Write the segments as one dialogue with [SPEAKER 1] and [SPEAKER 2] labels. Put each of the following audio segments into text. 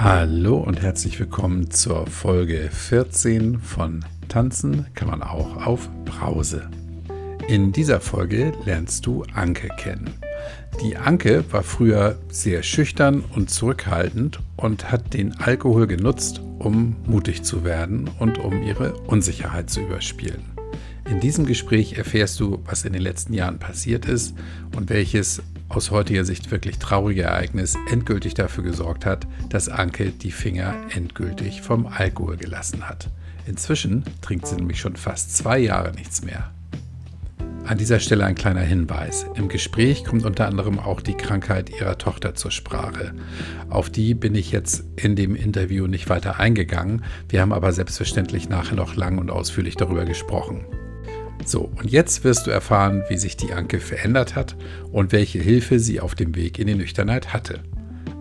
[SPEAKER 1] Hallo und herzlich willkommen zur Folge 14 von Tanzen kann man auch auf Brause. In dieser Folge lernst du Anke kennen. Die Anke war früher sehr schüchtern und zurückhaltend und hat den Alkohol genutzt, um mutig zu werden und um ihre Unsicherheit zu überspielen. In diesem Gespräch erfährst du, was in den letzten Jahren passiert ist und welches aus heutiger Sicht wirklich traurige Ereignis endgültig dafür gesorgt hat, dass Anke die Finger endgültig vom Alkohol gelassen hat. Inzwischen trinkt sie nämlich schon fast zwei Jahre nichts mehr. An dieser Stelle ein kleiner Hinweis. Im Gespräch kommt unter anderem auch die Krankheit ihrer Tochter zur Sprache. Auf die bin ich jetzt in dem Interview nicht weiter eingegangen. Wir haben aber selbstverständlich nachher noch lang und ausführlich darüber gesprochen. So, und jetzt wirst du erfahren, wie sich die Anke verändert hat und welche Hilfe sie auf dem Weg in die Nüchternheit hatte.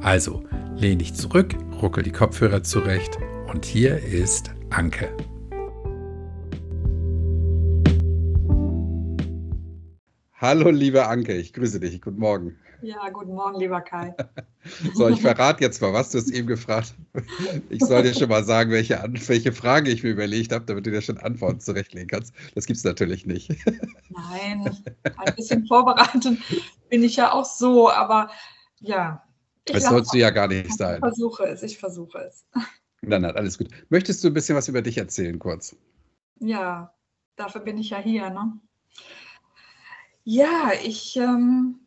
[SPEAKER 1] Also, lehn dich zurück, ruckel die Kopfhörer zurecht und hier ist Anke. Hallo, liebe Anke, ich grüße dich. Guten Morgen.
[SPEAKER 2] Ja, guten Morgen, lieber Kai.
[SPEAKER 1] so, ich verrate jetzt mal, was du hast eben gefragt. Ich soll dir schon mal sagen, welche, welche Frage ich mir überlegt habe, damit du dir schon Antworten zurechtlegen kannst. Das gibt es natürlich nicht.
[SPEAKER 2] Nein, ein bisschen vorbereitet bin ich ja auch so, aber ja.
[SPEAKER 1] Das sollst du ja gar nicht sein.
[SPEAKER 2] Ich versuche es, ich versuche es.
[SPEAKER 1] Nein, nein, alles gut. Möchtest du ein bisschen was über dich erzählen, kurz?
[SPEAKER 2] Ja, dafür bin ich ja hier, ne? Ja, ich ähm,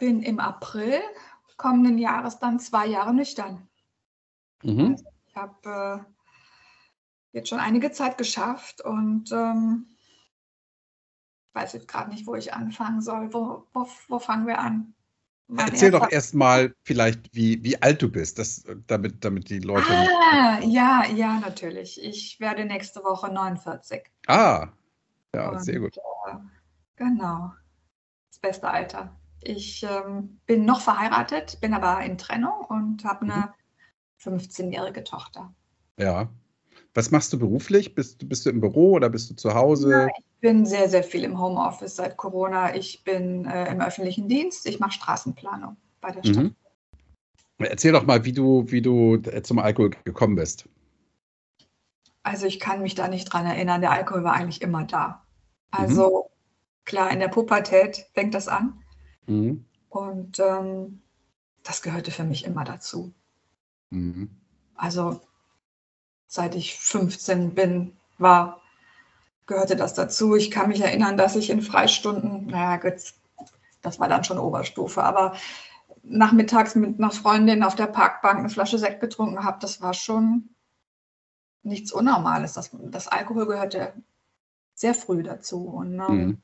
[SPEAKER 2] bin im April kommenden Jahres dann zwei Jahre nüchtern. Mhm. Also ich habe äh, jetzt schon einige Zeit geschafft und ähm, weiß jetzt gerade nicht, wo ich anfangen soll. Wo, wo, wo fangen wir an?
[SPEAKER 1] Mein Erzähl doch erstmal vielleicht, wie, wie alt du bist, das, damit, damit die Leute.
[SPEAKER 2] Ah, ja, ja, natürlich. Ich werde nächste Woche 49.
[SPEAKER 1] Ah, ja, und, sehr gut.
[SPEAKER 2] Äh, genau. Das beste Alter. Ich ähm, bin noch verheiratet, bin aber in Trennung und habe eine mhm. 15-jährige Tochter.
[SPEAKER 1] Ja. Was machst du beruflich? Bist, bist du im Büro oder bist du zu Hause? Ja,
[SPEAKER 2] ich bin sehr, sehr viel im Homeoffice seit Corona. Ich bin äh, im öffentlichen Dienst. Ich mache Straßenplanung bei der Stadt. Mhm.
[SPEAKER 1] Erzähl doch mal, wie du, wie du äh, zum Alkohol gekommen bist.
[SPEAKER 2] Also ich kann mich da nicht dran erinnern. Der Alkohol war eigentlich immer da. Also mhm. klar, in der Pubertät fängt das an. Mhm. Und ähm, das gehörte für mich immer dazu. Mhm. Also seit ich 15 bin, war, gehörte das dazu. Ich kann mich erinnern, dass ich in Freistunden, naja, gut, das war dann schon Oberstufe, aber nachmittags mit einer Freundin auf der Parkbank eine Flasche Sekt getrunken habe, das war schon nichts Unnormales. Das, das Alkohol gehörte sehr früh dazu. Und ähm, mhm.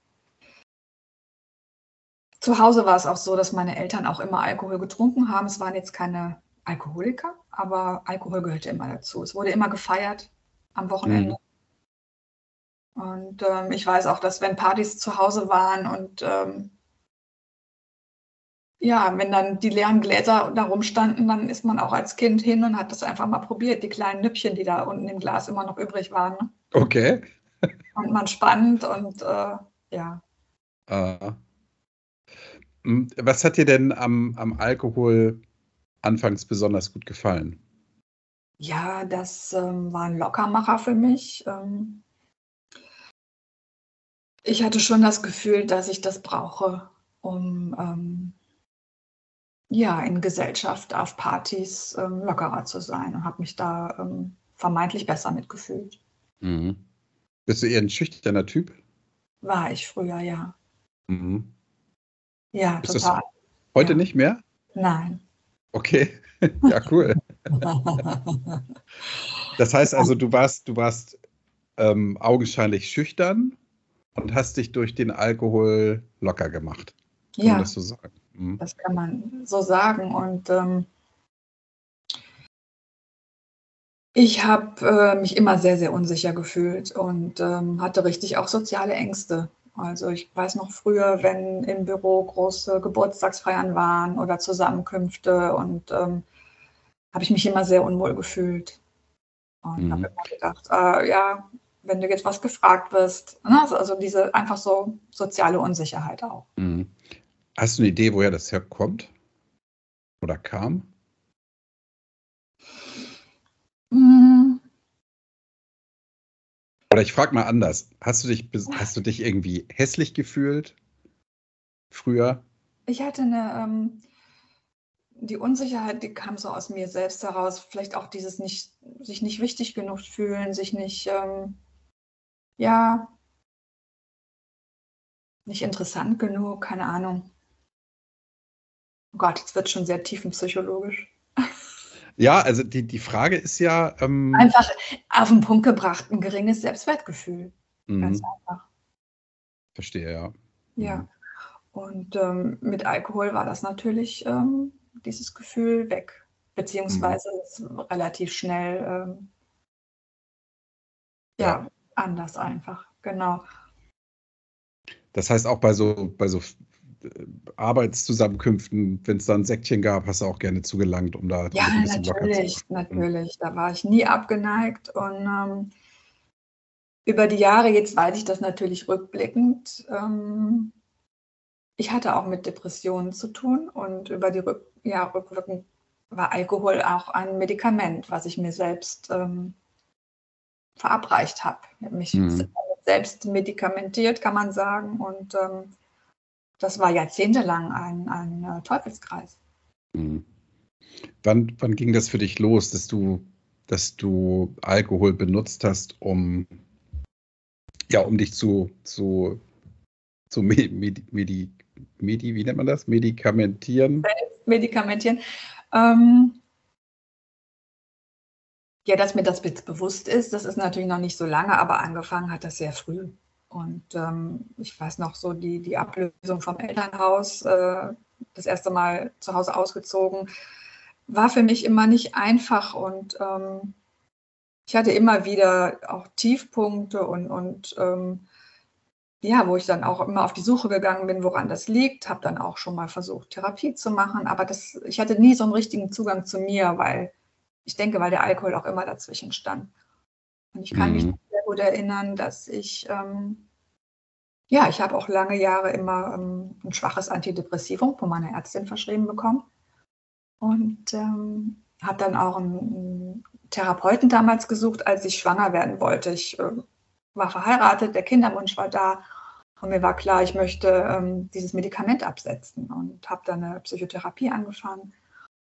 [SPEAKER 2] Zu Hause war es auch so, dass meine Eltern auch immer Alkohol getrunken haben. Es waren jetzt keine Alkoholiker, aber Alkohol gehörte immer dazu. Es wurde immer gefeiert am Wochenende. Mhm. Und ähm, ich weiß auch, dass wenn Partys zu Hause waren und ähm, ja, wenn dann die leeren Gläser da rumstanden, dann ist man auch als Kind hin und hat das einfach mal probiert, die kleinen Nüppchen, die da unten im Glas immer noch übrig waren. Ne?
[SPEAKER 1] Okay.
[SPEAKER 2] und man spannend und äh, ja.
[SPEAKER 1] Uh. Hm, was hat dir denn am, am Alkohol anfangs besonders gut gefallen?
[SPEAKER 2] Ja, das ähm, war ein Lockermacher für mich. Ähm, ich hatte schon das Gefühl, dass ich das brauche, um ähm, ja, in Gesellschaft, auf Partys ähm, lockerer zu sein und habe mich da ähm, vermeintlich besser mitgefühlt.
[SPEAKER 1] Mhm. Bist du eher ein schüchterner Typ?
[SPEAKER 2] War ich früher, ja. Mhm. Ja,
[SPEAKER 1] Ist total. heute ja. nicht mehr?
[SPEAKER 2] Nein.
[SPEAKER 1] Okay, ja, cool. das heißt also, du warst, du warst ähm, augenscheinlich schüchtern und hast dich durch den Alkohol locker gemacht.
[SPEAKER 2] Kann ja, man das so sagen? Mhm. Das kann man so sagen. Und ähm, ich habe äh, mich immer sehr, sehr unsicher gefühlt und ähm, hatte richtig auch soziale Ängste. Also ich weiß noch früher, wenn im Büro große Geburtstagsfeiern waren oder Zusammenkünfte und ähm, habe ich mich immer sehr unwohl gefühlt. Und mhm. habe immer gedacht, äh, ja, wenn du jetzt was gefragt wirst, ne? also, diese einfach so soziale Unsicherheit auch. Mhm.
[SPEAKER 1] Hast du eine Idee, woher das herkommt? Oder kam? Oder ich frage mal anders. Hast du dich, hast du dich irgendwie hässlich gefühlt früher?
[SPEAKER 2] Ich hatte eine, ähm, die Unsicherheit, die kam so aus mir selbst heraus. Vielleicht auch dieses nicht, sich nicht wichtig genug fühlen, sich nicht, ähm, ja, nicht interessant genug, keine Ahnung. Oh Gott, jetzt wird schon sehr tiefenpsychologisch.
[SPEAKER 1] Ja, also die, die Frage ist ja.
[SPEAKER 2] Ähm, einfach auf den Punkt gebracht, ein geringes Selbstwertgefühl.
[SPEAKER 1] Mhm. Ganz einfach. Verstehe, ja.
[SPEAKER 2] Ja. Mhm. Und ähm, mit Alkohol war das natürlich ähm, dieses Gefühl weg. Beziehungsweise mhm. relativ schnell ähm, ja, ja, anders einfach. Genau.
[SPEAKER 1] Das heißt auch bei so, bei so Arbeitszusammenkünften, wenn es da ein Säckchen gab, hast du auch gerne zugelangt, um da
[SPEAKER 2] ja, ein bisschen natürlich, locker zu natürlich. Da war ich nie abgeneigt und ähm, über die Jahre, jetzt weiß ich das natürlich rückblickend, ähm, ich hatte auch mit Depressionen zu tun und über die Rück ja, rückwirkend war Alkohol auch ein Medikament, was ich mir selbst ähm, verabreicht habe. Ich habe mich mhm. selbst medikamentiert, kann man sagen. Und ähm, das war jahrzehntelang ein, ein äh, Teufelskreis.
[SPEAKER 1] Mhm. Wann, wann ging das für dich los, dass du, dass du Alkohol benutzt hast, um, ja, um dich zu, zu, zu Medi, Medi, Medi, wie nennt man das? Medikamentieren?
[SPEAKER 2] Medikamentieren. Ähm, ja, dass mir das bewusst ist, das ist natürlich noch nicht so lange, aber angefangen hat das sehr früh. Und ähm, ich weiß noch so die, die Ablösung vom Elternhaus, äh, das erste Mal zu Hause ausgezogen, war für mich immer nicht einfach und ähm, ich hatte immer wieder auch Tiefpunkte und, und ähm, ja, wo ich dann auch immer auf die Suche gegangen bin, woran das liegt, habe dann auch schon mal versucht, Therapie zu machen, aber das, ich hatte nie so einen richtigen Zugang zu mir, weil ich denke, weil der Alkohol auch immer dazwischen stand. Und ich kann mhm. mich sehr gut erinnern, dass ich ähm, ja, ich habe auch lange Jahre immer ähm, ein schwaches Antidepressivum von meiner Ärztin verschrieben bekommen und ähm, habe dann auch einen, Therapeuten damals gesucht, als ich schwanger werden wollte. Ich äh, war verheiratet, der Kinderwunsch war da und mir war klar, ich möchte ähm, dieses Medikament absetzen und habe dann eine Psychotherapie angefangen.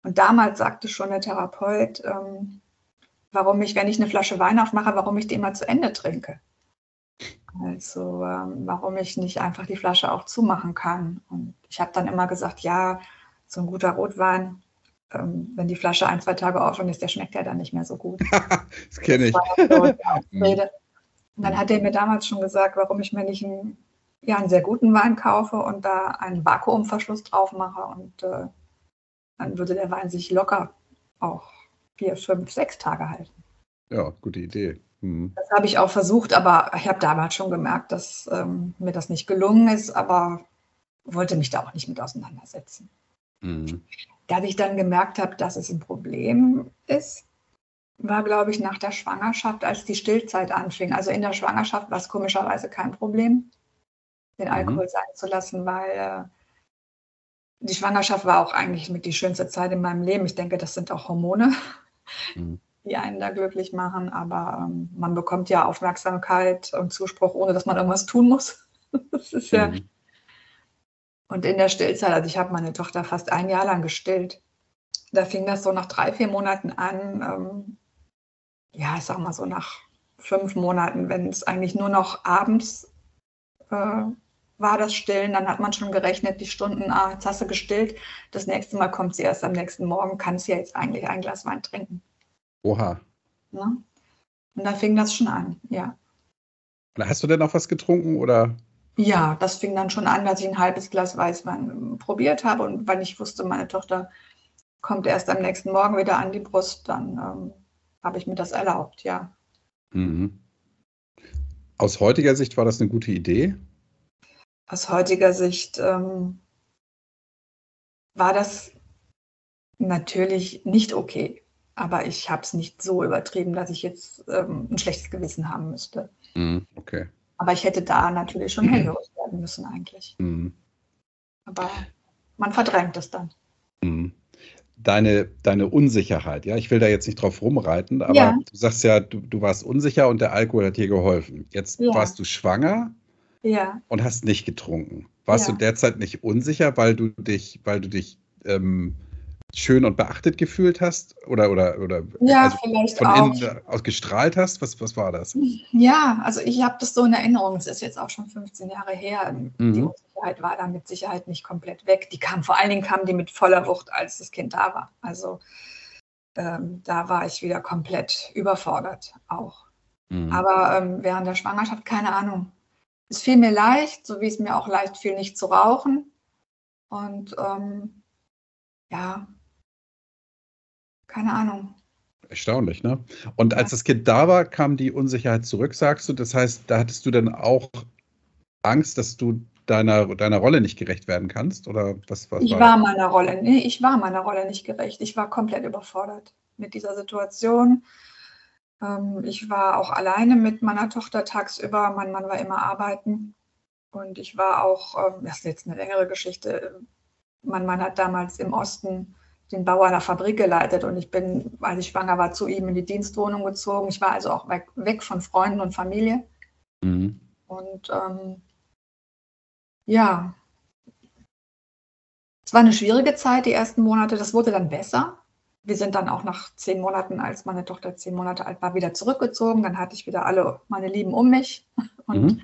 [SPEAKER 2] Und damals sagte schon der Therapeut, ähm, warum ich, wenn ich eine Flasche Wein aufmache, warum ich die immer zu Ende trinke. Also ähm, warum ich nicht einfach die Flasche auch zumachen kann. Und ich habe dann immer gesagt, ja, so ein guter Rotwein, ähm, wenn die Flasche ein, zwei Tage offen ist, der schmeckt ja dann nicht mehr so gut.
[SPEAKER 1] das kenne ich.
[SPEAKER 2] So und dann hat er mir damals schon gesagt, warum ich mir nicht einen, ja, einen sehr guten Wein kaufe und da einen Vakuumverschluss drauf mache. Und äh, dann würde der Wein sich locker auch vier, fünf, sechs Tage halten.
[SPEAKER 1] Ja, gute Idee.
[SPEAKER 2] Mhm. Das habe ich auch versucht, aber ich habe damals schon gemerkt, dass ähm, mir das nicht gelungen ist, aber wollte mich da auch nicht mit auseinandersetzen. Mhm. Da ich dann gemerkt habe, dass es ein Problem ist, war, glaube ich, nach der Schwangerschaft, als die Stillzeit anfing. Also in der Schwangerschaft war es komischerweise kein Problem, den mhm. Alkohol mhm. sein zu lassen, weil äh, die Schwangerschaft war auch eigentlich mit die schönste Zeit in meinem Leben. Ich denke, das sind auch Hormone. Mhm die einen da glücklich machen, aber ähm, man bekommt ja Aufmerksamkeit und Zuspruch, ohne dass man irgendwas tun muss. das ist ja. Mhm. Und in der Stillzeit, also ich habe meine Tochter fast ein Jahr lang gestillt. Da fing das so nach drei, vier Monaten an. Ähm, ja, ich sag mal so nach fünf Monaten, wenn es eigentlich nur noch abends äh, war das Stillen, dann hat man schon gerechnet, die Stunden, ah, jetzt hast du gestillt, das nächste Mal kommt sie erst am nächsten Morgen, kann sie ja jetzt eigentlich ein Glas Wein trinken.
[SPEAKER 1] Oha.
[SPEAKER 2] Ne? Und da fing das schon an, ja.
[SPEAKER 1] Hast du denn noch was getrunken oder?
[SPEAKER 2] Ja, das fing dann schon an, dass ich ein halbes Glas Weißwein probiert habe und weil ich wusste, meine Tochter kommt erst am nächsten Morgen wieder an die Brust, dann ähm, habe ich mir das erlaubt, ja.
[SPEAKER 1] Mhm. Aus heutiger Sicht war das eine gute Idee?
[SPEAKER 2] Aus heutiger Sicht ähm, war das natürlich nicht okay. Aber ich habe es nicht so übertrieben, dass ich jetzt ähm, ein schlechtes Gewissen haben müsste.
[SPEAKER 1] Mm, okay.
[SPEAKER 2] Aber ich hätte da natürlich schon hellhörig werden müssen eigentlich. Mm. Aber man verdrängt es dann.
[SPEAKER 1] Mm. deine, deine Unsicherheit, ja, ich will da jetzt nicht drauf rumreiten, aber ja. du sagst ja, du, du warst unsicher und der Alkohol hat dir geholfen. Jetzt ja. warst du schwanger ja. und hast nicht getrunken. Warst du derzeit nicht unsicher, weil du dich, weil du dich ähm, schön und beachtet gefühlt hast oder oder oder
[SPEAKER 2] ja, also vielleicht von auch.
[SPEAKER 1] innen aus gestrahlt hast? Was, was war das?
[SPEAKER 2] Ja, also ich habe das so in Erinnerung. Es ist jetzt auch schon 15 Jahre her. Mhm. Die Unsicherheit war da mit Sicherheit nicht komplett weg. Die kam vor allen Dingen kam die mit voller Wucht, als das Kind da war. Also ähm, da war ich wieder komplett überfordert auch. Mhm. Aber ähm, während der Schwangerschaft keine Ahnung. Es fiel mir leicht, so wie es mir auch leicht fiel, nicht zu rauchen. Und ähm, ja, keine Ahnung.
[SPEAKER 1] Erstaunlich, ne? Und als das Kind da war, kam die Unsicherheit zurück, sagst du. Das heißt, da hattest du dann auch Angst, dass du deiner, deiner Rolle nicht gerecht werden kannst? Oder was, was
[SPEAKER 2] ich war, war meiner Rolle, nee, ich war meiner Rolle nicht gerecht. Ich war komplett überfordert mit dieser Situation. Ähm, ich war auch alleine mit meiner Tochter tagsüber. Mein Mann war immer arbeiten. Und ich war auch, ähm, das ist jetzt eine längere Geschichte, mein Mann hat damals im Osten den Bau einer Fabrik geleitet und ich bin, als ich schwanger war, zu ihm in die Dienstwohnung gezogen. Ich war also auch weg, weg von Freunden und Familie. Mhm. Und ähm, ja, es war eine schwierige Zeit, die ersten Monate. Das wurde dann besser. Wir sind dann auch nach zehn Monaten, als meine Tochter zehn Monate alt war, wieder zurückgezogen. Dann hatte ich wieder alle meine Lieben um mich. Und mhm.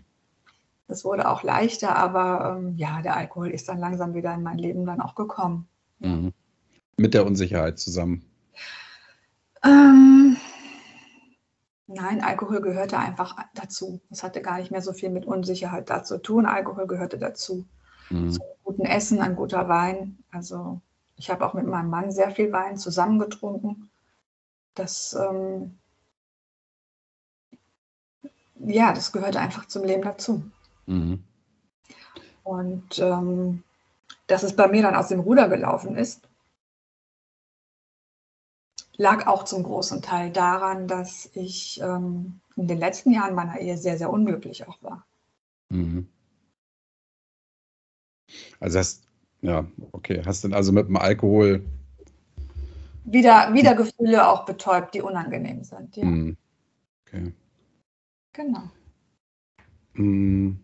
[SPEAKER 2] es wurde auch leichter, aber ähm, ja, der Alkohol ist dann langsam wieder in mein Leben dann auch gekommen. Mhm
[SPEAKER 1] mit der Unsicherheit zusammen?
[SPEAKER 2] Ähm, nein, Alkohol gehörte einfach dazu. Es hatte gar nicht mehr so viel mit Unsicherheit da zu tun. Alkohol gehörte dazu. Mhm. Zu guten Essen, ein guter Wein. Also ich habe auch mit meinem Mann sehr viel Wein zusammengetrunken. Das, ähm, ja, das gehörte einfach zum Leben dazu. Mhm. Und ähm, dass es bei mir dann aus dem Ruder gelaufen ist, lag auch zum großen Teil daran, dass ich ähm, in den letzten Jahren meiner Ehe sehr, sehr unglücklich auch war. Mhm.
[SPEAKER 1] Also hast, ja, okay, hast du also mit dem Alkohol
[SPEAKER 2] wieder, wieder Gefühle auch betäubt, die unangenehm sind. Ja. Mhm. Okay. Genau.
[SPEAKER 1] Mhm.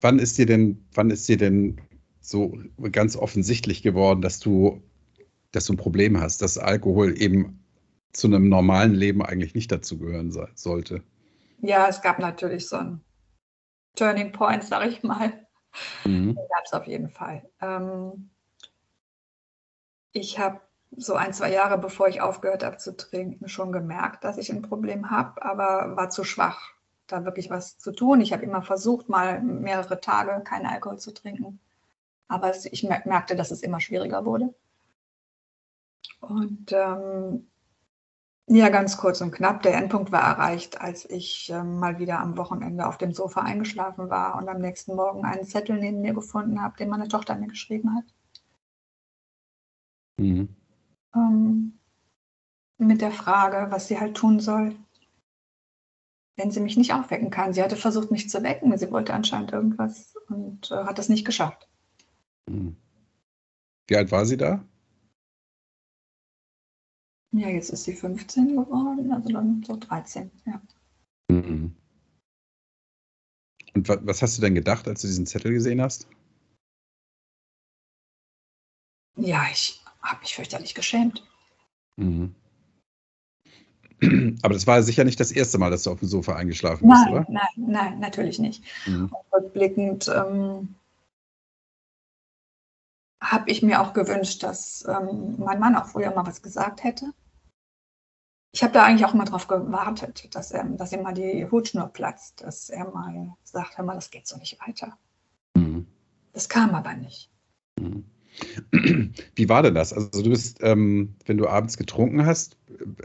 [SPEAKER 1] Wann ist dir denn, wann ist dir denn so ganz offensichtlich geworden, dass du dass du ein Problem hast, dass Alkohol eben zu einem normalen Leben eigentlich nicht dazugehören sollte.
[SPEAKER 2] Ja, es gab natürlich so einen Turning Point, sag ich mal. Mhm. gab es auf jeden Fall. Ähm, ich habe so ein, zwei Jahre bevor ich aufgehört habe zu trinken, schon gemerkt, dass ich ein Problem habe, aber war zu schwach, da wirklich was zu tun. Ich habe immer versucht, mal mehrere Tage keinen Alkohol zu trinken, aber ich merkte, dass es immer schwieriger wurde. Und ähm, ja, ganz kurz und knapp, der Endpunkt war erreicht, als ich ähm, mal wieder am Wochenende auf dem Sofa eingeschlafen war und am nächsten Morgen einen Zettel neben mir gefunden habe, den meine Tochter mir geschrieben hat. Mhm. Ähm, mit der Frage, was sie halt tun soll, wenn sie mich nicht aufwecken kann. Sie hatte versucht, mich zu wecken. Sie wollte anscheinend irgendwas und äh, hat es nicht geschafft.
[SPEAKER 1] Mhm. Wie alt war sie da?
[SPEAKER 2] Ja, jetzt ist sie 15 geworden, also dann so 13, ja. Mhm.
[SPEAKER 1] Und was hast du denn gedacht, als du diesen Zettel gesehen hast?
[SPEAKER 2] Ja, ich habe mich fürchterlich geschämt. Mhm.
[SPEAKER 1] Aber das war sicher nicht das erste Mal, dass du auf dem Sofa eingeschlafen bist,
[SPEAKER 2] nein, oder? Nein, nein, natürlich nicht. Mhm. Rückblickend ähm, habe ich mir auch gewünscht, dass ähm, mein Mann auch früher mal was gesagt hätte ich habe da eigentlich auch immer darauf gewartet, dass, er, dass ihm mal die Hutschnur platzt, dass er mal sagt, hör mal, das geht so nicht weiter. Mhm. Das kam aber nicht. Mhm.
[SPEAKER 1] Wie war denn das? Also du bist, ähm, wenn du abends getrunken hast,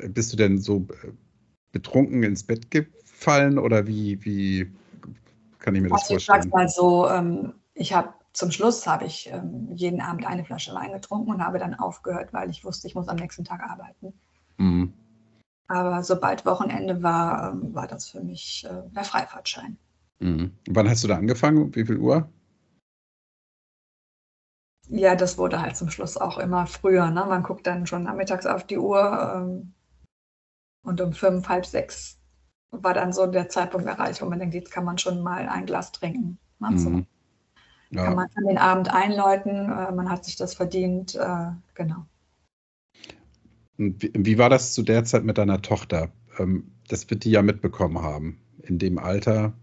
[SPEAKER 1] bist du denn so betrunken ins Bett gefallen oder wie, wie kann ich mir das also vorstellen? Ich
[SPEAKER 2] sag's mal so, ähm, ich habe zum Schluss habe ich ähm, jeden Abend eine Flasche Wein getrunken und habe dann aufgehört, weil ich wusste, ich muss am nächsten Tag arbeiten. Mhm. Aber sobald Wochenende war, ähm, war das für mich äh, der Freifahrtschein.
[SPEAKER 1] Mhm. Wann hast du da angefangen? Wie viel Uhr?
[SPEAKER 2] ja, das wurde halt zum Schluss auch immer früher. Ne? Man guckt dann schon nachmittags auf die Uhr ähm, und um fünf, halb sechs war dann so der Zeitpunkt erreicht, wo man denkt, jetzt kann man schon mal ein Glas trinken. Ne? So. Mhm. Ja. Kann man den Abend einläuten, äh, man hat sich das verdient, äh, genau.
[SPEAKER 1] Wie, wie, war das zu der Zeit mit deiner Tochter? Ähm, das wird die ja mitbekommen haben, in dem Alter.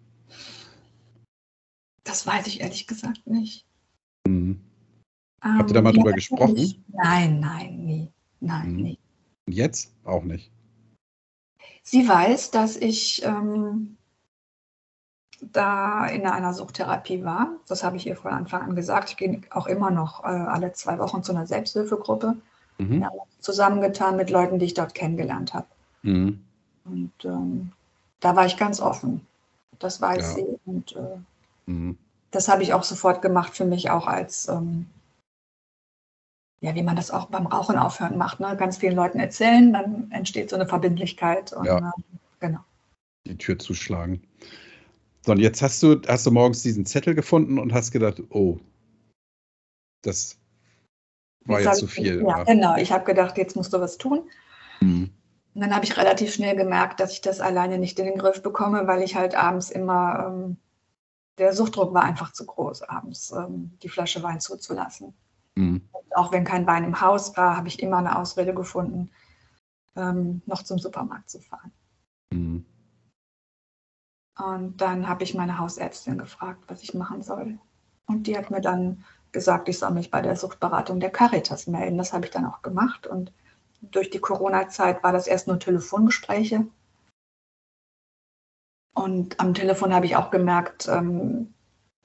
[SPEAKER 2] Das weiß ich ehrlich gesagt nicht.
[SPEAKER 1] Mhm. Habt ihr da mal ähm, drüber gesprochen?
[SPEAKER 2] Nicht. Nein, nein, nie. Nein, mhm. nie.
[SPEAKER 1] Und jetzt auch nicht.
[SPEAKER 2] Sie weiß, dass ich ähm, da in einer Suchttherapie war. Das habe ich ihr von Anfang an gesagt. Ich gehe auch immer noch äh, alle zwei Wochen zu einer Selbsthilfegruppe. Mhm. Ja, zusammengetan mit Leuten, die ich dort kennengelernt habe. Mhm. Und ähm, da war ich ganz offen. Das weiß ja. sie. Und äh, mhm. das habe ich auch sofort gemacht für mich auch als, ähm, ja, wie man das auch beim Rauchen aufhören macht. Ne? Ganz vielen Leuten erzählen, dann entsteht so eine Verbindlichkeit. Und, ja. äh, genau.
[SPEAKER 1] Die Tür zuschlagen. So, und jetzt hast du, hast du morgens diesen Zettel gefunden und hast gedacht, oh, das war jetzt, zu viel.
[SPEAKER 2] Ja, ja, genau. Ich habe gedacht, jetzt musst du was tun. Mhm. Und dann habe ich relativ schnell gemerkt, dass ich das alleine nicht in den Griff bekomme, weil ich halt abends immer, ähm, der Suchtdruck war einfach zu groß, abends ähm, die Flasche Wein zuzulassen. Mhm. Auch wenn kein Wein im Haus war, habe ich immer eine Ausrede gefunden, ähm, noch zum Supermarkt zu fahren. Mhm. Und dann habe ich meine Hausärztin gefragt, was ich machen soll. Und die hat mir dann gesagt, ich soll mich bei der Suchtberatung der Caritas melden. Das habe ich dann auch gemacht. Und durch die Corona-Zeit war das erst nur Telefongespräche. Und am Telefon habe ich auch gemerkt, ähm,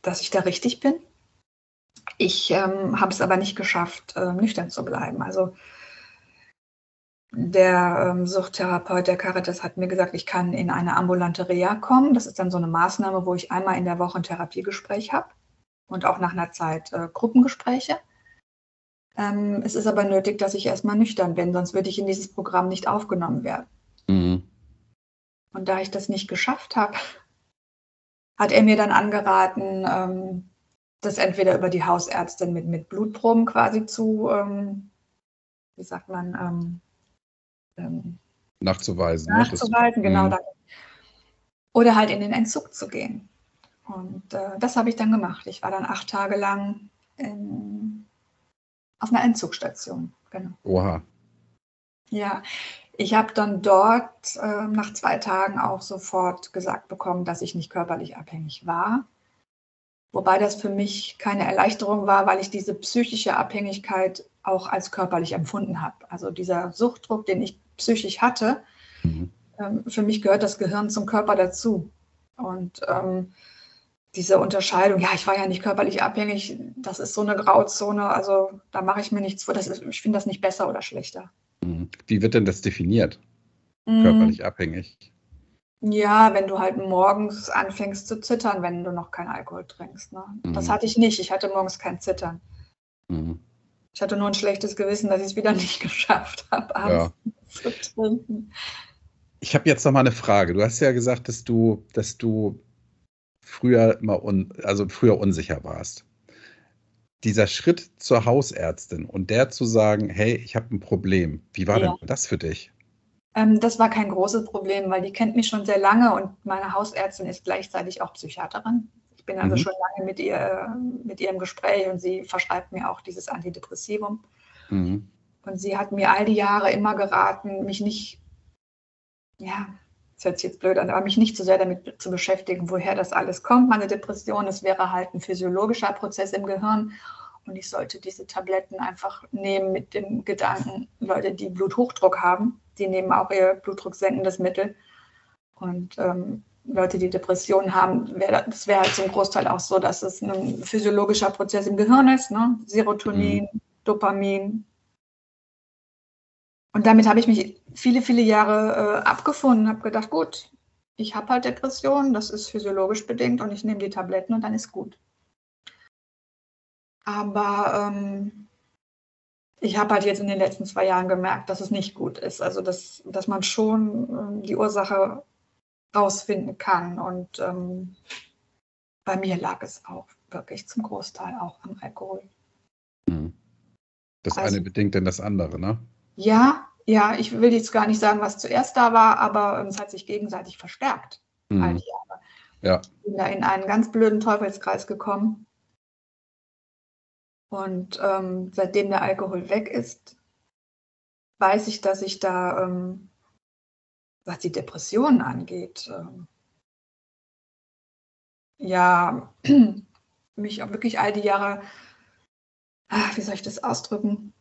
[SPEAKER 2] dass ich da richtig bin. Ich ähm, habe es aber nicht geschafft, äh, nüchtern zu bleiben. Also der ähm, Suchttherapeut der Caritas hat mir gesagt, ich kann in eine ambulante Reha kommen. Das ist dann so eine Maßnahme, wo ich einmal in der Woche ein Therapiegespräch habe und auch nach einer Zeit äh, Gruppengespräche. Ähm, es ist aber nötig, dass ich erstmal nüchtern bin, sonst würde ich in dieses Programm nicht aufgenommen werden. Mhm. Und da ich das nicht geschafft habe, hat er mir dann angeraten, ähm, das entweder über die Hausärztin mit, mit Blutproben quasi zu, ähm, wie sagt man, ähm,
[SPEAKER 1] ähm, nachzuweisen.
[SPEAKER 2] Nachzuweisen, ne? genau. Mhm. Oder halt in den Entzug zu gehen. Und äh, das habe ich dann gemacht. Ich war dann acht Tage lang in, auf einer Entzugstation.
[SPEAKER 1] Genau. Oha.
[SPEAKER 2] Ja, ich habe dann dort äh, nach zwei Tagen auch sofort gesagt bekommen, dass ich nicht körperlich abhängig war. Wobei das für mich keine Erleichterung war, weil ich diese psychische Abhängigkeit auch als körperlich empfunden habe. Also dieser Suchtdruck, den ich psychisch hatte, mhm. ähm, für mich gehört das Gehirn zum Körper dazu. Und ähm, diese Unterscheidung, ja, ich war ja nicht körperlich abhängig, das ist so eine Grauzone, also da mache ich mir nichts vor. Das ist, ich finde das nicht besser oder schlechter.
[SPEAKER 1] Mhm. Wie wird denn das definiert? Mhm. Körperlich abhängig?
[SPEAKER 2] Ja, wenn du halt morgens anfängst zu zittern, wenn du noch keinen Alkohol trinkst. Ne? Mhm. Das hatte ich nicht. Ich hatte morgens kein Zittern. Mhm. Ich hatte nur ein schlechtes Gewissen, dass ich es wieder nicht geschafft habe, abends ja. zu trinken.
[SPEAKER 1] Ich habe jetzt noch mal eine Frage. Du hast ja gesagt, dass du, dass du früher immer un, also früher unsicher warst. Dieser Schritt zur Hausärztin und der zu sagen, hey, ich habe ein Problem, wie war ja. denn das für dich?
[SPEAKER 2] Ähm, das war kein großes Problem, weil die kennt mich schon sehr lange und meine Hausärztin ist gleichzeitig auch Psychiaterin. Ich bin also mhm. schon lange mit ihr mit ihrem Gespräch und sie verschreibt mir auch dieses Antidepressivum. Mhm. Und sie hat mir all die Jahre immer geraten, mich nicht, ja, das hört sich jetzt blöd an, aber mich nicht so sehr damit zu beschäftigen, woher das alles kommt, meine Depression. Es wäre halt ein physiologischer Prozess im Gehirn. Und ich sollte diese Tabletten einfach nehmen mit dem Gedanken, Leute, die Bluthochdruck haben, die nehmen auch ihr blutdrucksenkendes Mittel. Und ähm, Leute, die Depressionen haben, wär, das wäre halt zum Großteil auch so, dass es ein physiologischer Prozess im Gehirn ist, ne? Serotonin, mhm. Dopamin, und damit habe ich mich viele, viele Jahre äh, abgefunden, habe gedacht, gut, ich habe halt Depressionen, das ist physiologisch bedingt und ich nehme die Tabletten und dann ist gut. Aber ähm, ich habe halt jetzt in den letzten zwei Jahren gemerkt, dass es nicht gut ist. Also dass, dass man schon äh, die Ursache rausfinden kann. Und ähm, bei mir lag es auch wirklich zum Großteil auch am Alkohol.
[SPEAKER 1] Hm. Das also, eine bedingt denn das andere, ne?
[SPEAKER 2] Ja, ja, ich will jetzt gar nicht sagen, was zuerst da war, aber ähm, es hat sich gegenseitig verstärkt. Mhm. All die Jahre. Ja. Ich bin da in einen ganz blöden Teufelskreis gekommen. Und ähm, seitdem der Alkohol weg ist, weiß ich, dass ich da, ähm, was die Depressionen angeht, ähm, ja, mich auch wirklich all die Jahre, ach, wie soll ich das ausdrücken?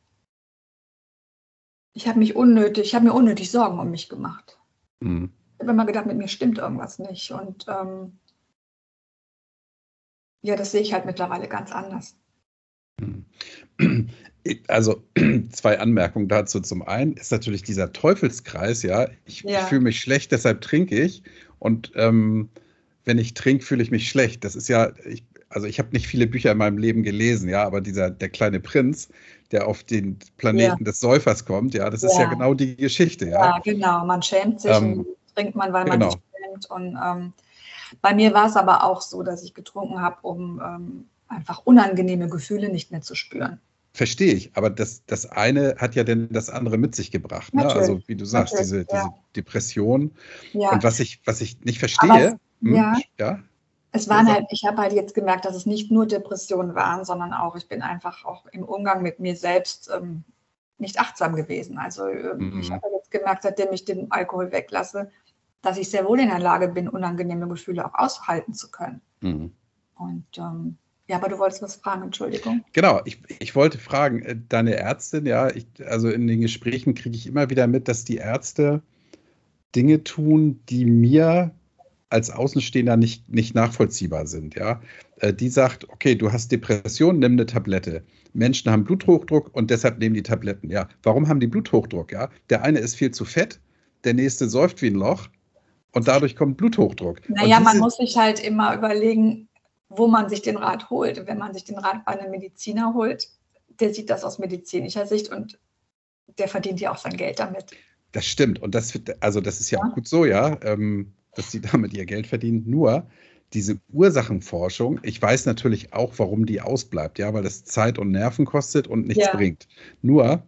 [SPEAKER 2] Ich habe mich unnötig, ich habe mir unnötig Sorgen um mich gemacht. Mhm. Ich habe immer gedacht, mit mir stimmt irgendwas nicht. Und ähm, ja, das sehe ich halt mittlerweile ganz anders.
[SPEAKER 1] Mhm. Also zwei Anmerkungen dazu. Zum einen ist natürlich dieser Teufelskreis, ja, ich, ja. fühle mich schlecht, deshalb trinke ich. Und ähm, wenn ich trinke, fühle ich mich schlecht. Das ist ja, ich, also ich habe nicht viele Bücher in meinem Leben gelesen, ja, aber dieser, der kleine Prinz, der auf den Planeten ja. des Säufers kommt, ja, das ja. ist ja genau die Geschichte, ja.
[SPEAKER 2] Ja, genau, man schämt sich ähm, und trinkt man, weil genau. man sich schämt. Und ähm, bei mir war es aber auch so, dass ich getrunken habe, um ähm, einfach unangenehme Gefühle nicht mehr zu spüren.
[SPEAKER 1] Verstehe ich, aber das, das eine hat ja denn das andere mit sich gebracht. Ne? Also wie du sagst, diese, diese. Depression. Ja. Und was ich, was ich nicht verstehe,
[SPEAKER 2] hm, ja. Es waren halt, ich habe halt jetzt gemerkt, dass es nicht nur Depressionen waren, sondern auch, ich bin einfach auch im Umgang mit mir selbst ähm, nicht achtsam gewesen. Also äh, mhm. ich habe jetzt gemerkt, seitdem ich den Alkohol weglasse, dass ich sehr wohl in der Lage bin, unangenehme Gefühle auch aushalten zu können. Mhm. Und ähm, ja, aber du wolltest was fragen, Entschuldigung.
[SPEAKER 1] Genau, ich, ich wollte fragen, äh, deine Ärztin, ja, ich, also in den Gesprächen kriege ich immer wieder mit, dass die Ärzte Dinge tun, die mir als Außenstehender nicht, nicht nachvollziehbar sind. Ja? Äh, die sagt, okay, du hast Depression, nimm eine Tablette. Menschen haben Bluthochdruck und deshalb nehmen die Tabletten. Ja, warum haben die Bluthochdruck? Ja, der eine ist viel zu fett, der nächste säuft wie ein Loch und dadurch kommt Bluthochdruck.
[SPEAKER 2] Naja, man muss sich halt immer überlegen, wo man sich den Rat holt. Wenn man sich den Rat bei einem Mediziner holt, der sieht das aus medizinischer Sicht und der verdient ja auch sein Geld damit.
[SPEAKER 1] Das stimmt. Und das, also das ist ja, ja. auch gut so, ja. Ähm, dass sie damit ihr Geld verdienen. Nur diese Ursachenforschung, ich weiß natürlich auch, warum die ausbleibt, ja, weil das Zeit und Nerven kostet und nichts ja. bringt. Nur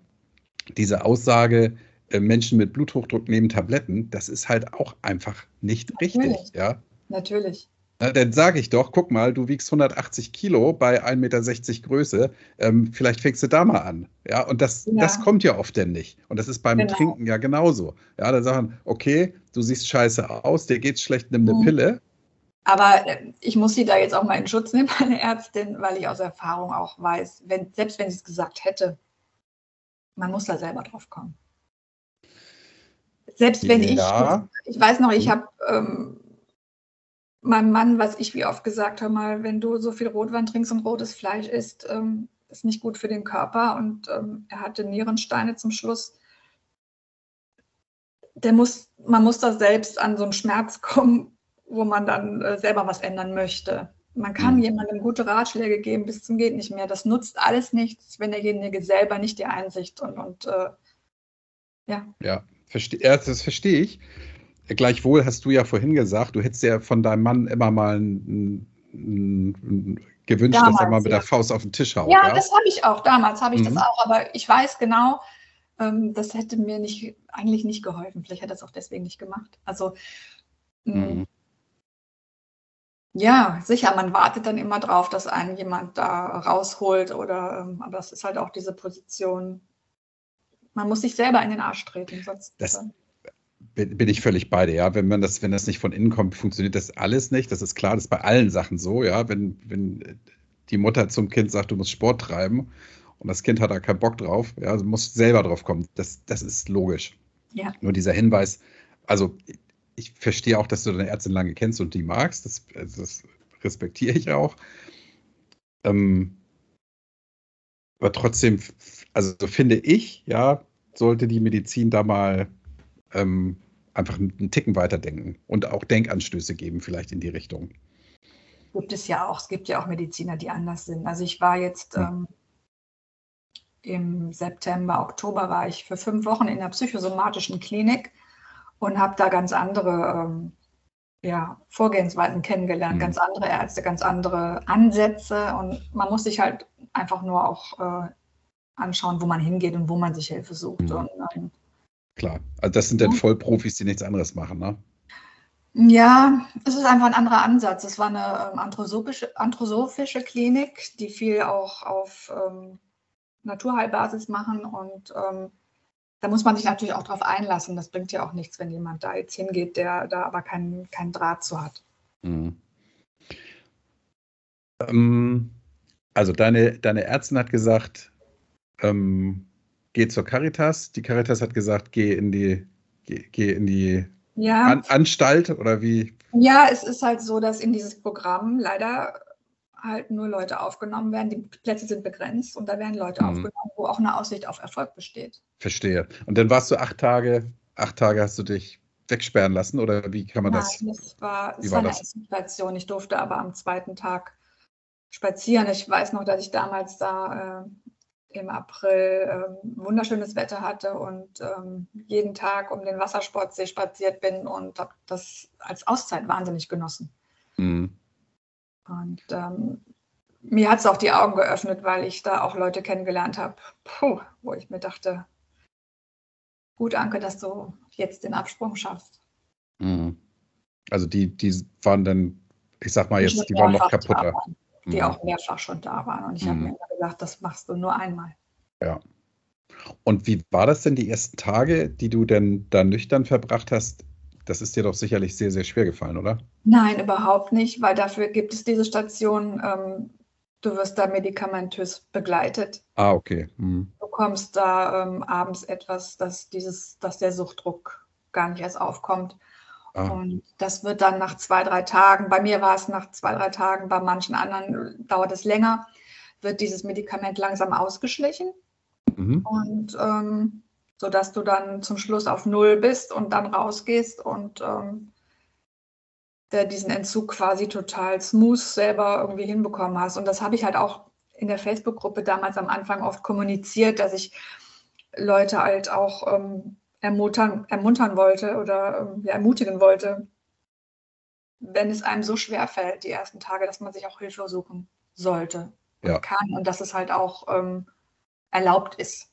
[SPEAKER 1] diese Aussage, äh, Menschen mit Bluthochdruck nehmen Tabletten, das ist halt auch einfach nicht natürlich. richtig, ja.
[SPEAKER 2] Natürlich.
[SPEAKER 1] Na, dann sage ich doch, guck mal, du wiegst 180 Kilo bei 1,60 Meter Größe, ähm, vielleicht fängst du da mal an. Ja, und das, ja. das kommt ja oft denn nicht. Und das ist beim genau. Trinken ja genauso. Ja, da sagen, okay, du siehst scheiße aus, dir geht's schlecht, nimm eine mhm. Pille.
[SPEAKER 2] Aber äh, ich muss sie da jetzt auch mal in Schutz nehmen, meine Ärztin, weil ich aus Erfahrung auch weiß, wenn, selbst wenn sie es gesagt hätte, man muss da selber drauf kommen. Selbst wenn ja. ich, ich weiß noch, ich mhm. habe ähm, meinem Mann, was ich wie oft gesagt habe, mal, wenn du so viel Rotwein trinkst und rotes Fleisch isst, ähm, ist nicht gut für den Körper. Und ähm, er hatte Nierensteine zum Schluss. Der muss, man muss da selbst an so einen Schmerz kommen, wo man dann äh, selber was ändern möchte. Man kann mhm. jemandem gute Ratschläge geben, bis zum geht nicht mehr. Das nutzt alles nichts, wenn derjenige selber nicht die Einsicht und, und äh, ja.
[SPEAKER 1] Ja, verste das verstehe ich. Gleichwohl hast du ja vorhin gesagt, du hättest ja von deinem Mann immer mal ein, ein, ein gewünscht, damals, dass er mal mit ja. der Faust auf den Tisch haut.
[SPEAKER 2] Ja, ja? das habe ich auch. Damals habe ich mhm. das auch. Aber ich weiß genau, ähm, das hätte mir nicht, eigentlich nicht geholfen. Vielleicht hat er es auch deswegen nicht gemacht. Also, mm, mhm. ja, sicher, man wartet dann immer drauf, dass einen jemand da rausholt. Oder, ähm, aber es ist halt auch diese Position. Man muss sich selber in den Arsch treten. Sonst,
[SPEAKER 1] das, bin, bin ich völlig bei dir, ja. Wenn man das, wenn das nicht von innen kommt, funktioniert das alles nicht. Das ist klar, das ist bei allen Sachen so, ja. Wenn, wenn die Mutter zum Kind sagt, du musst Sport treiben und das Kind hat da keinen Bock drauf, ja, also muss selber drauf kommen. Das, das ist logisch. Ja. Nur dieser Hinweis, also ich verstehe auch, dass du deine Ärztin lange kennst und die magst. Das, das respektiere ich auch. Ähm, aber trotzdem, also finde ich, ja, sollte die Medizin da mal ähm, einfach einen Ticken weiterdenken und auch Denkanstöße geben, vielleicht in die Richtung.
[SPEAKER 2] Gibt es ja auch. Es gibt ja auch Mediziner, die anders sind. Also ich war jetzt ähm, im September, Oktober war ich für fünf Wochen in der psychosomatischen Klinik und habe da ganz andere ähm, ja, Vorgehensweisen kennengelernt, mhm. ganz andere Ärzte, ganz andere Ansätze und man muss sich halt einfach nur auch äh, anschauen, wo man hingeht und wo man sich Hilfe sucht. Mhm. Und,
[SPEAKER 1] ähm, Klar, also das sind dann Vollprofis, die nichts anderes machen, ne?
[SPEAKER 2] Ja, es ist einfach ein anderer Ansatz. Es war eine ähm, anthroposophische, anthroposophische Klinik, die viel auch auf ähm, Naturheilbasis machen und ähm, da muss man sich natürlich auch darauf einlassen. Das bringt ja auch nichts, wenn jemand da jetzt hingeht, der da aber keinen kein Draht zu hat. Mhm.
[SPEAKER 1] Ähm, also deine, deine Ärztin hat gesagt, ähm, geh zur Caritas. Die Caritas hat gesagt, geh in die, geh, geh in die ja. An Anstalt oder wie?
[SPEAKER 2] Ja, es ist halt so, dass in dieses Programm leider halt nur Leute aufgenommen werden. Die Plätze sind begrenzt und da werden Leute mhm. aufgenommen, wo auch eine Aussicht auf Erfolg besteht.
[SPEAKER 1] Verstehe. Und dann warst du acht Tage, acht Tage hast du dich wegsperren lassen oder wie kann man Nein, das?
[SPEAKER 2] Nein, es war, es war, eine Situation. Ich durfte aber am zweiten Tag spazieren. Ich weiß noch, dass ich damals da äh, im April äh, wunderschönes Wetter hatte und ähm, jeden Tag um den Wassersportsee spaziert bin und habe das als Auszeit wahnsinnig genossen. Mhm. Und ähm, mir hat es auch die Augen geöffnet, weil ich da auch Leute kennengelernt habe, wo ich mir dachte, gut, Anke, dass du jetzt den Absprung schaffst.
[SPEAKER 1] Mhm. Also die, die waren dann, ich sag mal jetzt, die waren noch kaputter. Waren,
[SPEAKER 2] die mhm. auch mehrfach schon da waren. Und ich mhm. habe mir immer gesagt, das machst du nur einmal.
[SPEAKER 1] Ja. Und wie war das denn die ersten Tage, die du denn da nüchtern verbracht hast? Das ist dir doch sicherlich sehr, sehr schwer gefallen, oder?
[SPEAKER 2] Nein, überhaupt nicht, weil dafür gibt es diese Station. Ähm, du wirst da medikamentös begleitet.
[SPEAKER 1] Ah, okay. Mhm.
[SPEAKER 2] Du bekommst da ähm, abends etwas, dass, dieses, dass der Suchtdruck gar nicht erst aufkommt. Ah. Und das wird dann nach zwei, drei Tagen, bei mir war es nach zwei, drei Tagen, bei manchen anderen dauert es länger, wird dieses Medikament langsam ausgeschlichen. Mhm. Und ähm, sodass du dann zum Schluss auf Null bist und dann rausgehst und ähm, der diesen Entzug quasi total smooth selber irgendwie hinbekommen hast. Und das habe ich halt auch in der Facebook-Gruppe damals am Anfang oft kommuniziert, dass ich Leute halt auch ähm, ermuntern, ermuntern wollte oder ähm, ja, ermutigen wollte, wenn es einem so schwer fällt, die ersten Tage, dass man sich auch Hilfe suchen sollte und ja. kann und dass es halt auch ähm, erlaubt ist.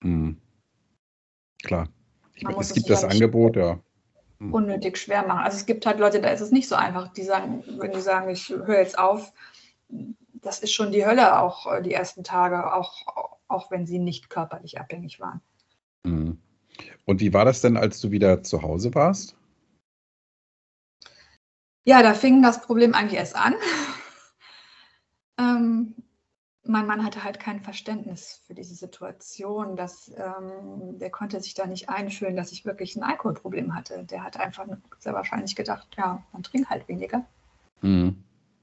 [SPEAKER 2] Mhm.
[SPEAKER 1] Klar. Ich meine, es gibt das Angebot, ja.
[SPEAKER 2] Hm. Unnötig schwer machen. Also es gibt halt Leute, da ist es nicht so einfach. Die sagen, wenn die sagen, ich höre jetzt auf, das ist schon die Hölle auch äh, die ersten Tage, auch, auch wenn sie nicht körperlich abhängig waren.
[SPEAKER 1] Hm. Und wie war das denn, als du wieder zu Hause warst?
[SPEAKER 2] Ja, da fing das Problem eigentlich erst an. ähm, mein Mann hatte halt kein Verständnis für diese Situation. Dass, ähm, der konnte sich da nicht einfühlen, dass ich wirklich ein Alkoholproblem hatte. Der hat einfach sehr wahrscheinlich gedacht, ja, man trinkt halt weniger. Mhm.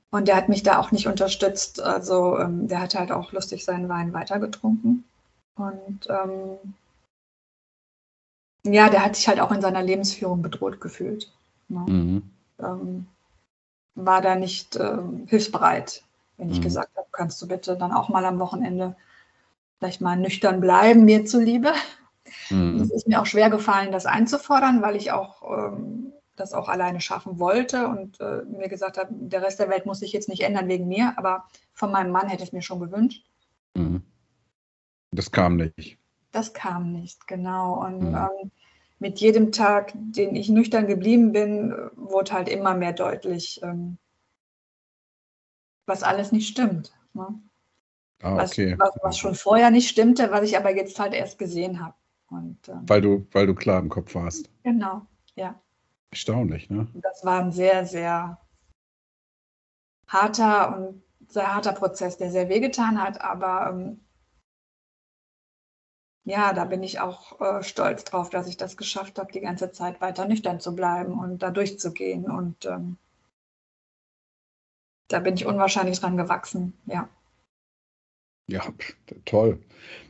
[SPEAKER 2] Und der hat mich da auch nicht unterstützt. Also ähm, der hat halt auch lustig seinen Wein weitergetrunken. Und ähm, ja, der hat sich halt auch in seiner Lebensführung bedroht gefühlt. Ne? Mhm. Ähm, war da nicht ähm, hilfsbereit wenn ich mhm. gesagt habe, kannst du bitte dann auch mal am Wochenende vielleicht mal nüchtern bleiben, mir zuliebe. Mhm. Es ist mir auch schwer gefallen, das einzufordern, weil ich auch ähm, das auch alleine schaffen wollte und äh, mir gesagt habe, der Rest der Welt muss sich jetzt nicht ändern wegen mir, aber von meinem Mann hätte ich mir schon gewünscht. Mhm.
[SPEAKER 1] Das kam nicht.
[SPEAKER 2] Das kam nicht, genau. Und mhm. ähm, mit jedem Tag, den ich nüchtern geblieben bin, wurde halt immer mehr deutlich, ähm, was alles nicht stimmt. Ne? Ah, okay. was, was, was, schon vorher nicht stimmte, was ich aber jetzt halt erst gesehen habe.
[SPEAKER 1] Ähm, weil, du, weil du klar im Kopf warst.
[SPEAKER 2] Genau, ja.
[SPEAKER 1] Erstaunlich, ne?
[SPEAKER 2] Das war ein sehr, sehr harter und sehr harter Prozess, der sehr wehgetan hat, aber ähm, ja, da bin ich auch äh, stolz drauf, dass ich das geschafft habe, die ganze Zeit weiter nüchtern zu bleiben und da durchzugehen und ähm, da bin ich unwahrscheinlich dran gewachsen, ja.
[SPEAKER 1] Ja, toll.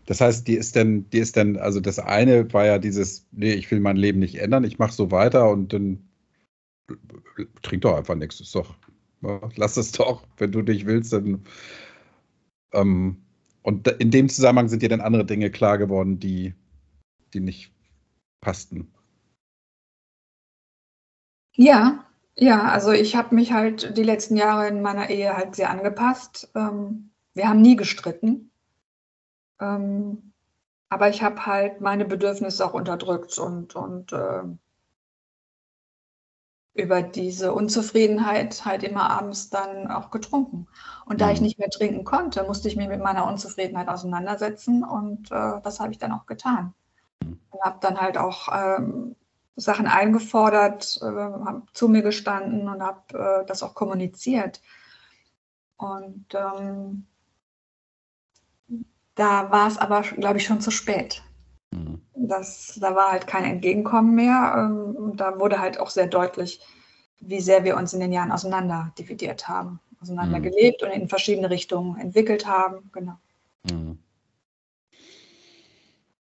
[SPEAKER 1] Das heißt, die ist denn, die ist denn, also das eine war ja dieses, nee, ich will mein Leben nicht ändern, ich mache so weiter und dann trink doch einfach nichts. Ist doch, lass es doch, wenn du dich willst, dann. Ähm, und in dem Zusammenhang sind dir dann andere Dinge klar geworden, die, die nicht passten.
[SPEAKER 2] Ja, Ja, also ich habe mich halt die letzten Jahre in meiner Ehe halt sehr angepasst. Ähm, wir haben nie gestritten. Ähm, aber ich habe halt meine Bedürfnisse auch unterdrückt und, und äh, über diese Unzufriedenheit halt immer abends dann auch getrunken. Und da ich mhm. nicht mehr trinken konnte, musste ich mich mit meiner Unzufriedenheit auseinandersetzen und äh, das habe ich dann auch getan. Und habe dann halt auch ähm, Sachen eingefordert, äh, habe zu mir gestanden und habe äh, das auch kommuniziert. Und ähm, da war es aber, glaube ich, schon zu spät. Das, da war halt kein Entgegenkommen mehr. Ähm, und da wurde halt auch sehr deutlich, wie sehr wir uns in den Jahren auseinander dividiert haben, auseinander mhm. gelebt und in verschiedene Richtungen entwickelt haben. Genau. Mhm.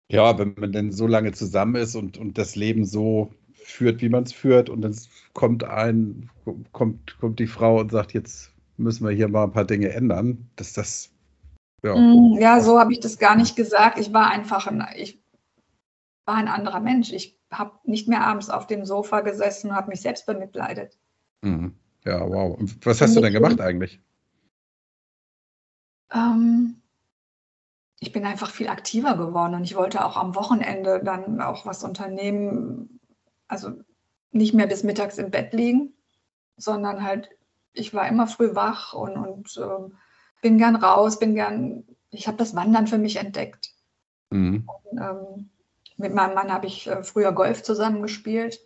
[SPEAKER 1] Ja, wenn man denn so lange zusammen ist und, und das Leben so führt, wie man es führt, und dann kommt ein, kommt, kommt die Frau und sagt, jetzt müssen wir hier mal ein paar Dinge ändern, dass das
[SPEAKER 2] ja, mm, ja so habe ich das gar nicht gesagt. Ich war einfach ein, ich war ein anderer Mensch. Ich habe nicht mehr abends auf dem Sofa gesessen und habe mich selbst bemitleidet.
[SPEAKER 1] Mhm. Ja, wow. Und was hast du denn gemacht eigentlich?
[SPEAKER 2] Ähm, ich bin einfach viel aktiver geworden und ich wollte auch am Wochenende dann auch was unternehmen. Also nicht mehr bis mittags im Bett liegen, sondern halt, ich war immer früh wach und, und äh, bin gern raus, bin gern, ich habe das Wandern für mich entdeckt. Mhm. Und, ähm, mit meinem Mann habe ich äh, früher Golf zusammengespielt.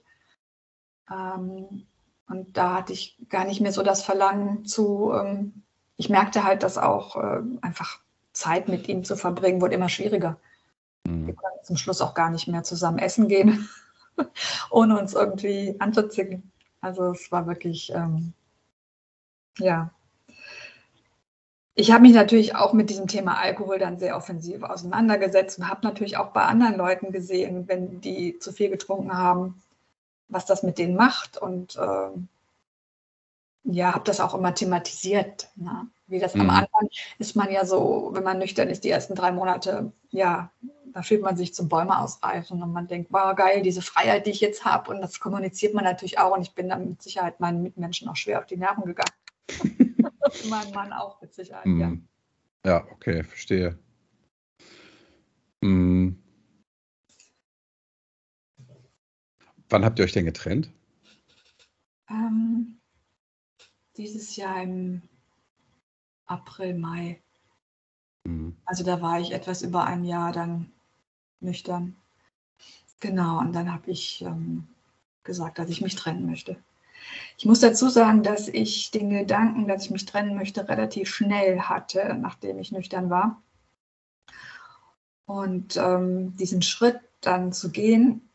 [SPEAKER 2] Ähm, und da hatte ich gar nicht mehr so das Verlangen zu, ähm, ich merkte halt, dass auch äh, einfach Zeit mit ihm zu verbringen, wurde immer schwieriger. Mhm. Wir konnten zum Schluss auch gar nicht mehr zusammen essen gehen, ohne uns irgendwie anzuzicken. Also es war wirklich, ähm, ja, ich habe mich natürlich auch mit diesem Thema Alkohol dann sehr offensiv auseinandergesetzt und habe natürlich auch bei anderen Leuten gesehen, wenn die zu viel getrunken haben, was das mit denen macht. Und äh, ja, habe das auch immer thematisiert. Ne? Wie das mhm. am Anfang ist man ja so, wenn man nüchtern ist, die ersten drei Monate, ja, da fühlt man sich zum Bäume ausreifen und man denkt, wow, geil, diese Freiheit, die ich jetzt habe. Und das kommuniziert man natürlich auch. Und ich bin dann mit Sicherheit meinen Mitmenschen auch schwer auf die Nerven gegangen. mein Mann auch mit Sicherheit, mm. ja. Hm.
[SPEAKER 1] Ja, okay, verstehe. Mm. Wann habt ihr euch denn getrennt?
[SPEAKER 2] Ähm, dieses Jahr im April, Mai. Mm. Also da war ich etwas über ein Jahr dann nüchtern. Genau, und dann habe ich ähm, gesagt, dass ich mich trennen möchte. Ich muss dazu sagen, dass ich den Gedanken, dass ich mich trennen möchte, relativ schnell hatte, nachdem ich nüchtern war. Und ähm, diesen Schritt dann zu gehen,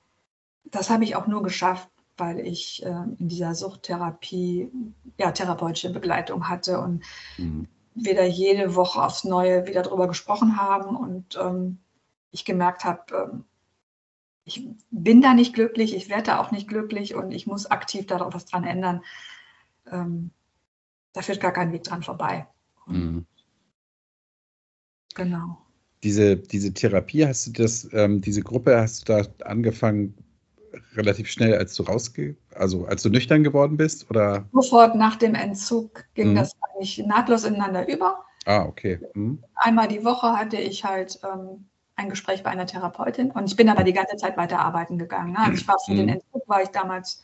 [SPEAKER 2] das habe ich auch nur geschafft, weil ich äh, in dieser Suchttherapie ja therapeutische Begleitung hatte und mhm. wir da jede Woche aufs Neue wieder darüber gesprochen haben und ähm, ich gemerkt habe, ähm, ich bin da nicht glücklich, ich werde da auch nicht glücklich und ich muss aktiv darauf was dran ändern. Ähm, da führt gar kein Weg dran vorbei. Mhm. Genau.
[SPEAKER 1] Diese, diese Therapie, hast du das, ähm, diese Gruppe hast du da angefangen relativ schnell, als du rausge, also als du nüchtern geworden bist? Oder?
[SPEAKER 2] Sofort nach dem Entzug ging mhm. das eigentlich nahtlos ineinander über.
[SPEAKER 1] Ah, okay. Mhm.
[SPEAKER 2] Einmal die Woche hatte ich halt ähm, ein Gespräch bei einer Therapeutin und ich bin aber die ganze Zeit weiter arbeiten gegangen. Ne? Also ich war für mhm. den Entzug, war ich damals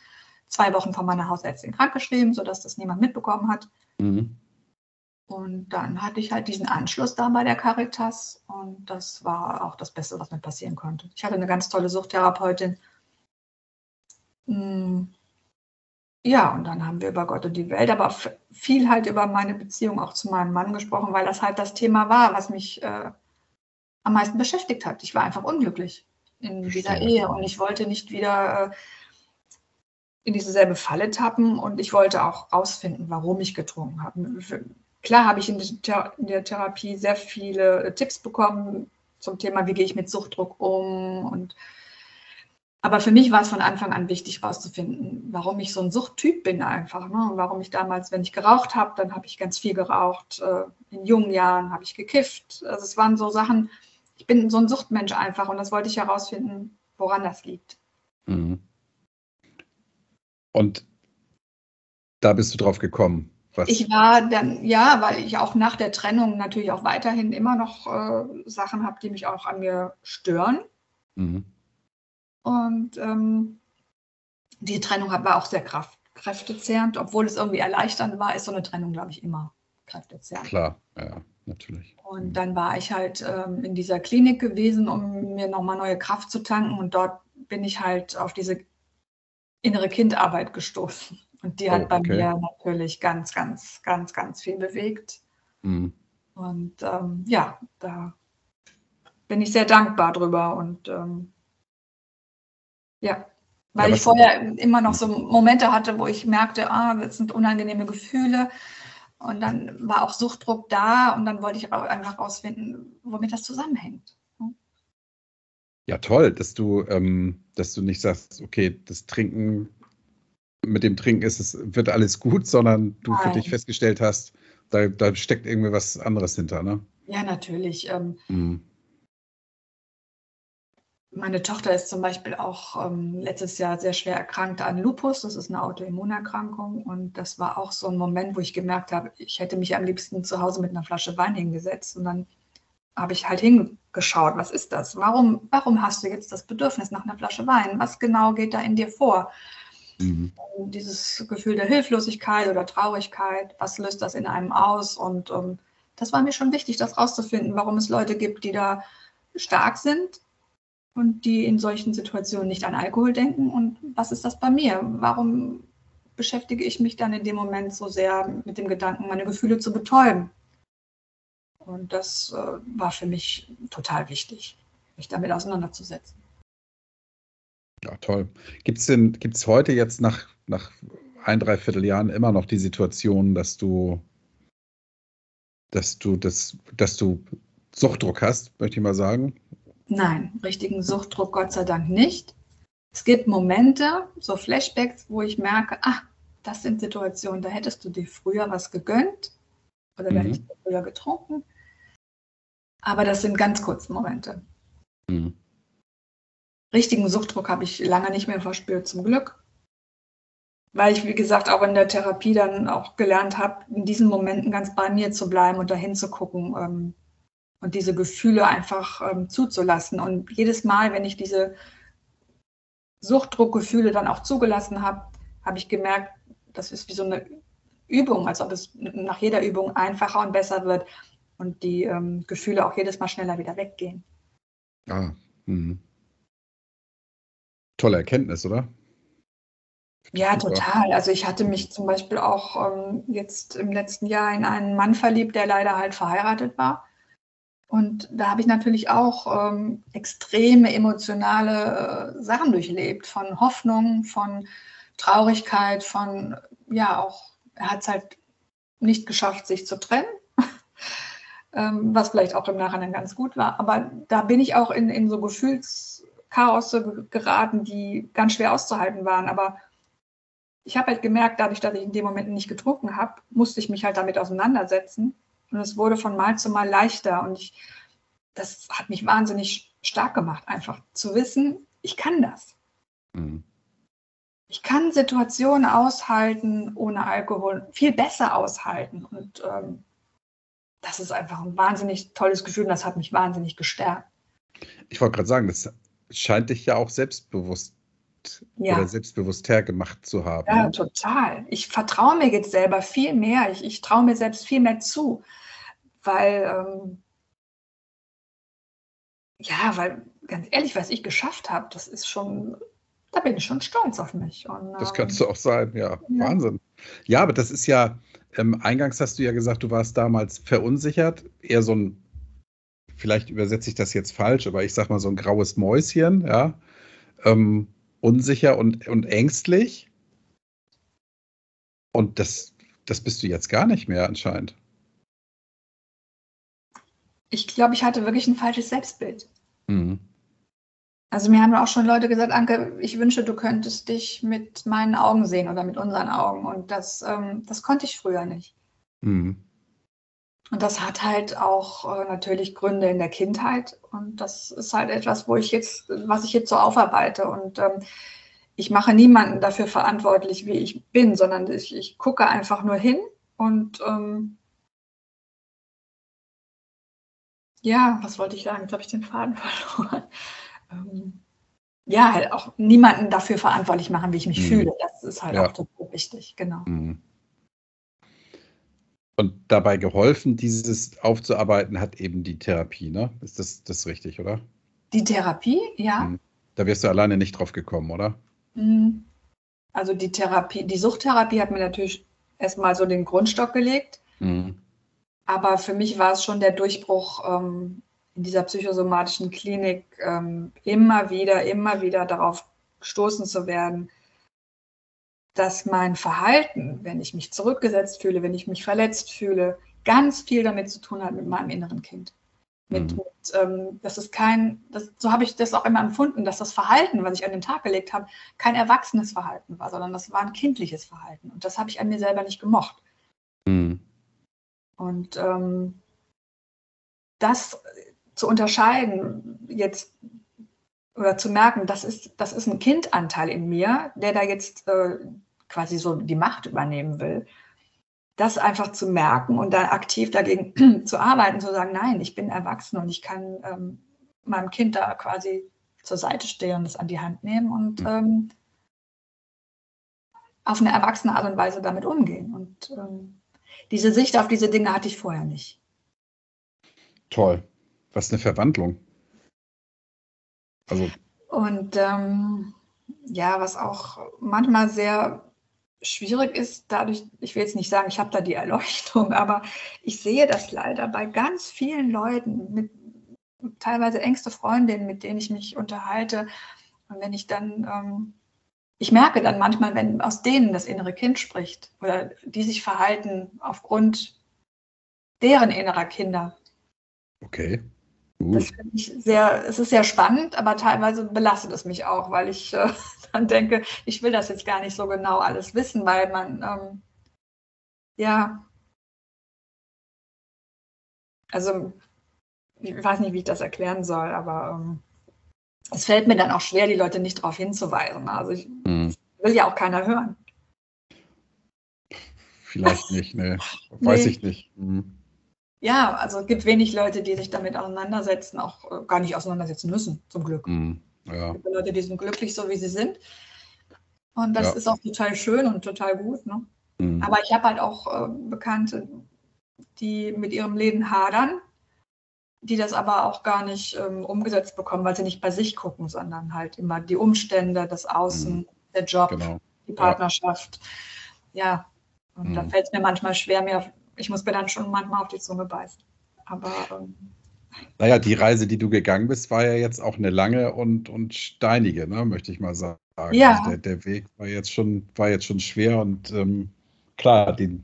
[SPEAKER 2] zwei Wochen von meiner Hausärztin krankgeschrieben, sodass das niemand mitbekommen hat. Mhm. Und dann hatte ich halt diesen Anschluss da bei der Caritas und das war auch das Beste, was mir passieren konnte. Ich hatte eine ganz tolle Suchttherapeutin. Hm. Ja, und dann haben wir über Gott und die Welt, aber viel halt über meine Beziehung auch zu meinem Mann gesprochen, weil das halt das Thema war, was mich äh, am meisten beschäftigt hat. Ich war einfach unglücklich in dieser Ehe und ich wollte nicht wieder äh, in dieselbe Falle tappen und ich wollte auch rausfinden, warum ich getrunken habe. Klar habe ich in der Therapie sehr viele äh, Tipps bekommen zum Thema, wie gehe ich mit Suchtdruck um und aber für mich war es von Anfang an wichtig, herauszufinden, warum ich so ein Suchttyp bin einfach. Ne? Und warum ich damals, wenn ich geraucht habe, dann habe ich ganz viel geraucht. Äh, in jungen Jahren habe ich gekifft. Also es waren so Sachen, ich bin so ein Suchtmensch einfach und das wollte ich herausfinden, woran das liegt. Mhm.
[SPEAKER 1] Und Da bist du drauf gekommen.
[SPEAKER 2] Was? Ich war dann, ja, weil ich auch nach der Trennung natürlich auch weiterhin immer noch äh, Sachen habe, die mich auch an mir stören. Mhm. Und ähm, die Trennung war auch sehr kraft, kräftezehrend, obwohl es irgendwie erleichternd war, ist so eine Trennung, glaube ich, immer kräftezehrend.
[SPEAKER 1] Klar, ja, natürlich.
[SPEAKER 2] Und dann war ich halt ähm, in dieser Klinik gewesen, um mir nochmal neue Kraft zu tanken. Und dort bin ich halt auf diese innere Kindarbeit gestoßen. Und die hat oh, okay. bei mir natürlich ganz, ganz, ganz, ganz viel bewegt. Mhm. Und ähm, ja, da bin ich sehr dankbar drüber. Und ähm, ja, weil ja, ich vorher immer noch so Momente hatte, wo ich merkte, ah, das sind unangenehme Gefühle. Und dann war auch Suchtdruck da und dann wollte ich auch einfach rausfinden, womit das zusammenhängt.
[SPEAKER 1] Ja, toll, dass du, ähm, dass du nicht sagst, okay, das Trinken, mit dem Trinken ist es, wird alles gut, sondern du Nein. für dich festgestellt hast, da, da steckt irgendwie was anderes hinter, ne?
[SPEAKER 2] Ja, natürlich. Ähm, mhm. Meine Tochter ist zum Beispiel auch ähm, letztes Jahr sehr schwer erkrankt an Lupus. Das ist eine Autoimmunerkrankung. Und das war auch so ein Moment, wo ich gemerkt habe, ich hätte mich am liebsten zu Hause mit einer Flasche Wein hingesetzt. Und dann habe ich halt hingeschaut, was ist das? Warum, warum hast du jetzt das Bedürfnis nach einer Flasche Wein? Was genau geht da in dir vor? Mhm. Dieses Gefühl der Hilflosigkeit oder Traurigkeit, was löst das in einem aus? Und ähm, das war mir schon wichtig, das rauszufinden, warum es Leute gibt, die da stark sind und die in solchen Situationen nicht an Alkohol denken. Und was ist das bei mir? Warum beschäftige ich mich dann in dem Moment so sehr mit dem Gedanken, meine Gefühle zu betäuben? Und das äh, war für mich total wichtig, mich damit auseinanderzusetzen.
[SPEAKER 1] Ja, toll. Gibt es denn, gibt es heute jetzt nach, nach ein, dreiviertel Jahren immer noch die Situation, dass du, dass du das, dass du Suchtdruck hast, möchte ich mal sagen?
[SPEAKER 2] Nein, richtigen Suchtdruck Gott sei Dank nicht. Es gibt Momente, so Flashbacks, wo ich merke, ah, das sind Situationen, da hättest du dir früher was gegönnt oder da mhm. hättest du früher getrunken. Aber das sind ganz kurze Momente. Mhm. Richtigen Suchtdruck habe ich lange nicht mehr verspürt, zum Glück. Weil ich, wie gesagt, auch in der Therapie dann auch gelernt habe, in diesen Momenten ganz bei mir zu bleiben und dahin zu gucken, ähm, und diese Gefühle einfach ähm, zuzulassen. Und jedes Mal, wenn ich diese Suchtdruckgefühle dann auch zugelassen habe, habe ich gemerkt, das ist wie so eine Übung, als ob es nach jeder Übung einfacher und besser wird und die ähm, Gefühle auch jedes Mal schneller wieder weggehen.
[SPEAKER 1] Ah, mh. tolle Erkenntnis, oder?
[SPEAKER 2] Ja, total. Also ich hatte mich zum Beispiel auch ähm, jetzt im letzten Jahr in einen Mann verliebt, der leider halt verheiratet war. Und da habe ich natürlich auch ähm, extreme emotionale äh, Sachen durchlebt, von Hoffnung, von Traurigkeit, von, ja, auch, er hat es halt nicht geschafft, sich zu trennen, ähm, was vielleicht auch im Nachhinein ganz gut war. Aber da bin ich auch in, in so Gefühlschaos geraten, die ganz schwer auszuhalten waren. Aber ich habe halt gemerkt, dadurch, dass ich in dem Moment nicht getrunken habe, musste ich mich halt damit auseinandersetzen und es wurde von Mal zu Mal leichter. Und ich, das hat mich wahnsinnig stark gemacht, einfach zu wissen, ich kann das. Mhm. Ich kann Situationen aushalten ohne Alkohol, viel besser aushalten. Und ähm, das ist einfach ein wahnsinnig tolles Gefühl und das hat mich wahnsinnig gestärkt.
[SPEAKER 1] Ich wollte gerade sagen, das scheint dich ja auch selbstbewusst ja. oder selbstbewusster gemacht zu haben.
[SPEAKER 2] Ja, total. Ich vertraue mir jetzt selber viel mehr. Ich, ich traue mir selbst viel mehr zu, weil, ähm, ja, weil ganz ehrlich, was ich geschafft habe, das ist schon, da bin ich schon stolz auf mich. Und,
[SPEAKER 1] das kannst du auch sein, ja. ja. Wahnsinn. Ja, aber das ist ja, ähm, eingangs hast du ja gesagt, du warst damals verunsichert, eher so ein, vielleicht übersetze ich das jetzt falsch, aber ich sag mal so ein graues Mäuschen, ja. Ähm, unsicher und, und ängstlich. Und das, das bist du jetzt gar nicht mehr anscheinend.
[SPEAKER 2] Ich glaube, ich hatte wirklich ein falsches Selbstbild. Mhm. Also mir haben auch schon Leute gesagt, Anke, ich wünsche, du könntest dich mit meinen Augen sehen oder mit unseren Augen. Und das, ähm, das konnte ich früher nicht. Mhm. Und das hat halt auch äh, natürlich Gründe in der Kindheit. Und das ist halt etwas, wo ich jetzt, was ich jetzt so aufarbeite. Und ähm, ich mache niemanden dafür verantwortlich, wie ich bin, sondern ich, ich gucke einfach nur hin und ähm, ja, was wollte ich sagen? Jetzt habe ich den Faden verloren. Ähm, ja, halt auch niemanden dafür verantwortlich machen, wie ich mich mhm. fühle. Das ist halt ja. auch total wichtig, genau. Mhm.
[SPEAKER 1] Und dabei geholfen, dieses aufzuarbeiten, hat eben die Therapie, ne? Ist das, das richtig, oder?
[SPEAKER 2] Die Therapie, ja. Mhm.
[SPEAKER 1] Da wirst du alleine nicht drauf gekommen, oder?
[SPEAKER 2] Mhm. Also die Therapie, die Suchttherapie hat mir natürlich erstmal so den Grundstock gelegt. Mhm. Aber für mich war es schon der Durchbruch ähm, in dieser psychosomatischen Klinik, ähm, immer wieder, immer wieder darauf gestoßen zu werden, dass mein Verhalten, wenn ich mich zurückgesetzt fühle, wenn ich mich verletzt fühle, ganz viel damit zu tun hat mit meinem inneren Kind. Mit, mhm. mit ähm, das ist kein, das, so habe ich das auch immer empfunden, dass das Verhalten, was ich an den Tag gelegt habe, kein erwachsenes Verhalten war, sondern das war ein kindliches Verhalten. Und das habe ich an mir selber nicht gemocht. Mhm. Und ähm, das zu unterscheiden, jetzt oder zu merken, das ist, das ist ein Kindanteil in mir, der da jetzt äh, quasi so die Macht übernehmen will das einfach zu merken und dann aktiv dagegen zu arbeiten, zu sagen, nein, ich bin erwachsen und ich kann ähm, meinem Kind da quasi zur Seite stehen und es an die Hand nehmen und mhm. ähm, auf eine erwachsene Art und Weise damit umgehen. Und ähm, diese Sicht auf diese Dinge hatte ich vorher nicht.
[SPEAKER 1] Toll. Was eine Verwandlung.
[SPEAKER 2] Also. Und ähm, ja, was auch manchmal sehr schwierig ist, dadurch, ich will jetzt nicht sagen, ich habe da die Erleuchtung, aber ich sehe das leider bei ganz vielen Leuten, mit teilweise engste Freundinnen, mit denen ich mich unterhalte. Und wenn ich dann, ähm, ich merke dann manchmal, wenn aus denen das innere Kind spricht oder die sich verhalten aufgrund deren innerer Kinder.
[SPEAKER 1] Okay.
[SPEAKER 2] Das finde ich sehr, es ist sehr spannend, aber teilweise belastet es mich auch, weil ich äh, dann denke, ich will das jetzt gar nicht so genau alles wissen, weil man, ähm, ja, also ich weiß nicht, wie ich das erklären soll, aber ähm, es fällt mir dann auch schwer, die Leute nicht darauf hinzuweisen. Also ich mhm. will ja auch keiner hören.
[SPEAKER 1] Vielleicht nicht, ne? Weiß nee. ich nicht. Mhm.
[SPEAKER 2] Ja, also es gibt wenig Leute, die sich damit auseinandersetzen, auch äh, gar nicht auseinandersetzen müssen, zum Glück. Mhm. Ja. Es gibt Leute, die sind glücklich, so wie sie sind. Und das ja. ist auch total schön und total gut. Ne? Mhm. Aber ich habe halt auch äh, Bekannte, die mit ihrem Leben hadern, die das aber auch gar nicht ähm, umgesetzt bekommen, weil sie nicht bei sich gucken, sondern halt immer die Umstände, das Außen, mhm. der Job, genau. die Partnerschaft. Ja, ja. und da mhm. fällt es mir manchmal schwer, mir ich muss mir dann schon manchmal auf die Zunge beißen. Aber. Ähm,
[SPEAKER 1] naja, die Reise, die du gegangen bist, war ja jetzt auch eine lange und, und steinige, ne, möchte ich mal sagen. Ja. Also der, der Weg war jetzt schon, war jetzt schon schwer und ähm, klar, den,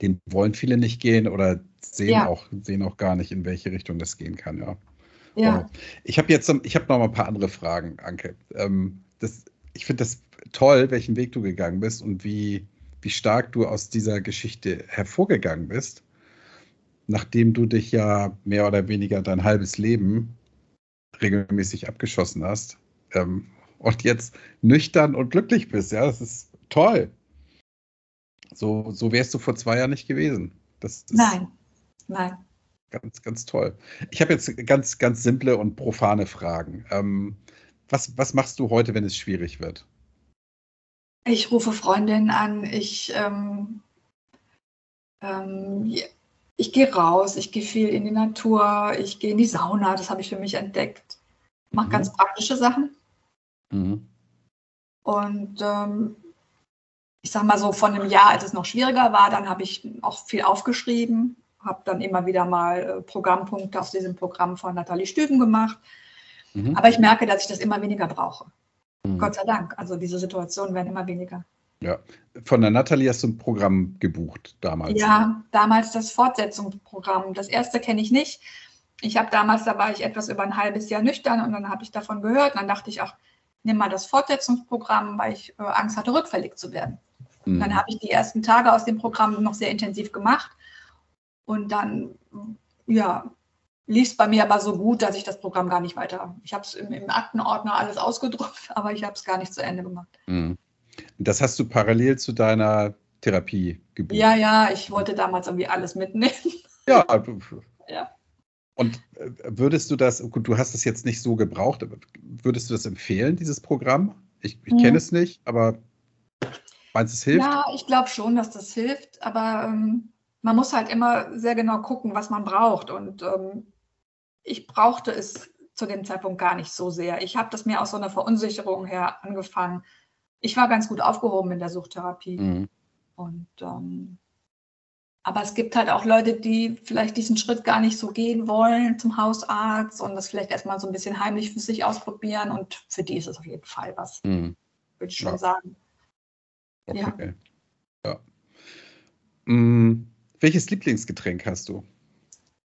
[SPEAKER 1] den wollen viele nicht gehen oder sehen, ja. auch, sehen auch gar nicht, in welche Richtung das gehen kann, ja. Ja. Ich habe jetzt ich habe noch mal ein paar andere Fragen, Anke. Ähm, das, ich finde das toll, welchen Weg du gegangen bist und wie, wie stark du aus dieser Geschichte hervorgegangen bist, nachdem du dich ja mehr oder weniger dein halbes Leben regelmäßig abgeschossen hast ähm, und jetzt nüchtern und glücklich bist. Ja, das ist toll. So, so wärst du vor zwei Jahren nicht gewesen.
[SPEAKER 2] Nein, nein.
[SPEAKER 1] Ganz, ganz toll. Ich habe jetzt ganz, ganz simple und profane Fragen. Ähm, was, was machst du heute, wenn es schwierig wird?
[SPEAKER 2] Ich rufe Freundinnen an, ich, ähm, ähm, ich gehe raus, ich gehe viel in die Natur, ich gehe in die Sauna, das habe ich für mich entdeckt. Mache mhm. ganz praktische Sachen. Mhm. Und ähm, ich sage mal so, von einem Jahr, als es noch schwieriger war, dann habe ich auch viel aufgeschrieben, habe dann immer wieder mal äh, Programmpunkte aus diesem Programm von Nathalie Stüben gemacht. Mhm. Aber ich merke, dass ich das immer weniger brauche. Mhm. Gott sei Dank. Also diese Situationen werden immer weniger.
[SPEAKER 1] Ja, von der Nathalie hast du ein Programm gebucht damals.
[SPEAKER 2] Ja, damals das Fortsetzungsprogramm. Das erste kenne ich nicht. Ich habe damals, da war ich etwas über ein halbes Jahr nüchtern und dann habe ich davon gehört und dann dachte ich, ach, nimm mal das Fortsetzungsprogramm, weil ich äh, Angst hatte, rückfällig zu werden. Mhm. Dann habe ich die ersten Tage aus dem Programm noch sehr intensiv gemacht und dann, ja, lief bei mir aber so gut, dass ich das Programm gar nicht weiter. Ich habe es im, im, Aktenordner alles ausgedruckt, aber ich habe es gar nicht zu Ende gemacht. Mhm.
[SPEAKER 1] Das hast du parallel zu deiner Therapie gebucht?
[SPEAKER 2] Ja, ja, ich wollte damals irgendwie alles mitnehmen.
[SPEAKER 1] Ja, ja. Und äh, würdest du das, gut, du hast es jetzt nicht so gebraucht, aber würdest du das empfehlen, dieses Programm? Ich, ich kenne hm. es nicht, aber meinst du, es hilft?
[SPEAKER 2] Ja, ich glaube schon, dass das hilft, aber ähm, man muss halt immer sehr genau gucken, was man braucht. Und ähm, ich brauchte es zu dem Zeitpunkt gar nicht so sehr. Ich habe das mir aus so einer Verunsicherung her angefangen. Ich war ganz gut aufgehoben in der Suchtherapie. Mhm. Und ähm, aber es gibt halt auch Leute, die vielleicht diesen Schritt gar nicht so gehen wollen zum Hausarzt und das vielleicht erstmal so ein bisschen heimlich für sich ausprobieren. Und für die ist es auf jeden Fall was, mhm. würde ich schon ja. sagen.
[SPEAKER 1] Okay. Ja. ja. Mhm. Welches Lieblingsgetränk hast du?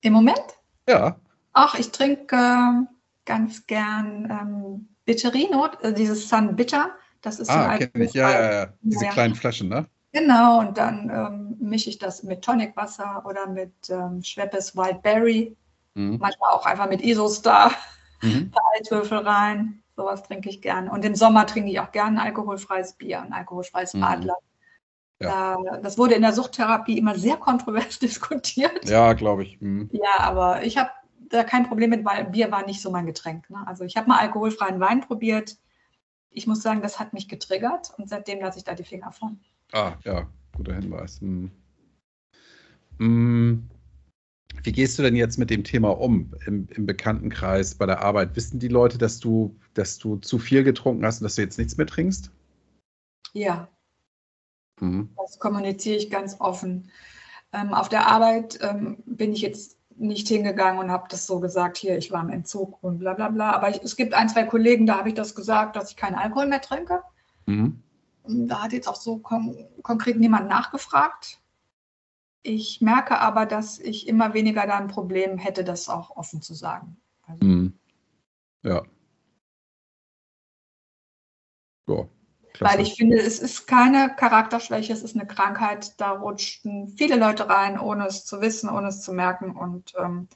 [SPEAKER 2] Im Moment?
[SPEAKER 1] Ja.
[SPEAKER 2] Ach, ich trinke äh, ganz gern ähm, Bitterino, äh, dieses Sun Bitter. Das ist
[SPEAKER 1] ah, kenne ich. Ja, ja, ja. Diese ja. kleinen Flaschen, ne?
[SPEAKER 2] Genau, und dann ähm, mische ich das mit Tonicwasser oder mit ähm, Schweppes Wildberry. Mhm. Manchmal auch einfach mit Isostar, mhm. Eiswürfel rein. Sowas trinke ich gerne. Und im Sommer trinke ich auch gerne alkoholfreies Bier, ein alkoholfreies mhm. Radler. Ja. Da, das wurde in der Suchttherapie immer sehr kontrovers diskutiert.
[SPEAKER 1] Ja, glaube ich. Mhm.
[SPEAKER 2] Ja, aber ich habe da kein Problem mit, weil Bier war nicht so mein Getränk. Ne? Also ich habe mal alkoholfreien Wein probiert. Ich muss sagen, das hat mich getriggert und seitdem lasse ich da die Finger von.
[SPEAKER 1] Ah, ja, guter Hinweis. Hm. Hm. Wie gehst du denn jetzt mit dem Thema um im, im, Bekanntenkreis, bei der Arbeit? Wissen die Leute, dass du, dass du zu viel getrunken hast und dass du jetzt nichts mehr trinkst?
[SPEAKER 2] Ja, Mhm. Das kommuniziere ich ganz offen. Ähm, auf der Arbeit ähm, bin ich jetzt nicht hingegangen und habe das so gesagt, hier, ich war im Entzug und bla bla bla. Aber ich, es gibt ein, zwei Kollegen, da habe ich das gesagt, dass ich keinen Alkohol mehr trinke. Mhm. Da hat jetzt auch so kon konkret niemand nachgefragt. Ich merke aber, dass ich immer weniger da ein Problem hätte, das auch offen zu sagen.
[SPEAKER 1] Also, mhm. Ja.
[SPEAKER 2] Ja, Klasse. Weil ich finde, es ist keine Charakterschwäche, es ist eine Krankheit. Da rutschten viele Leute rein, ohne es zu wissen, ohne es zu merken. Und ähm,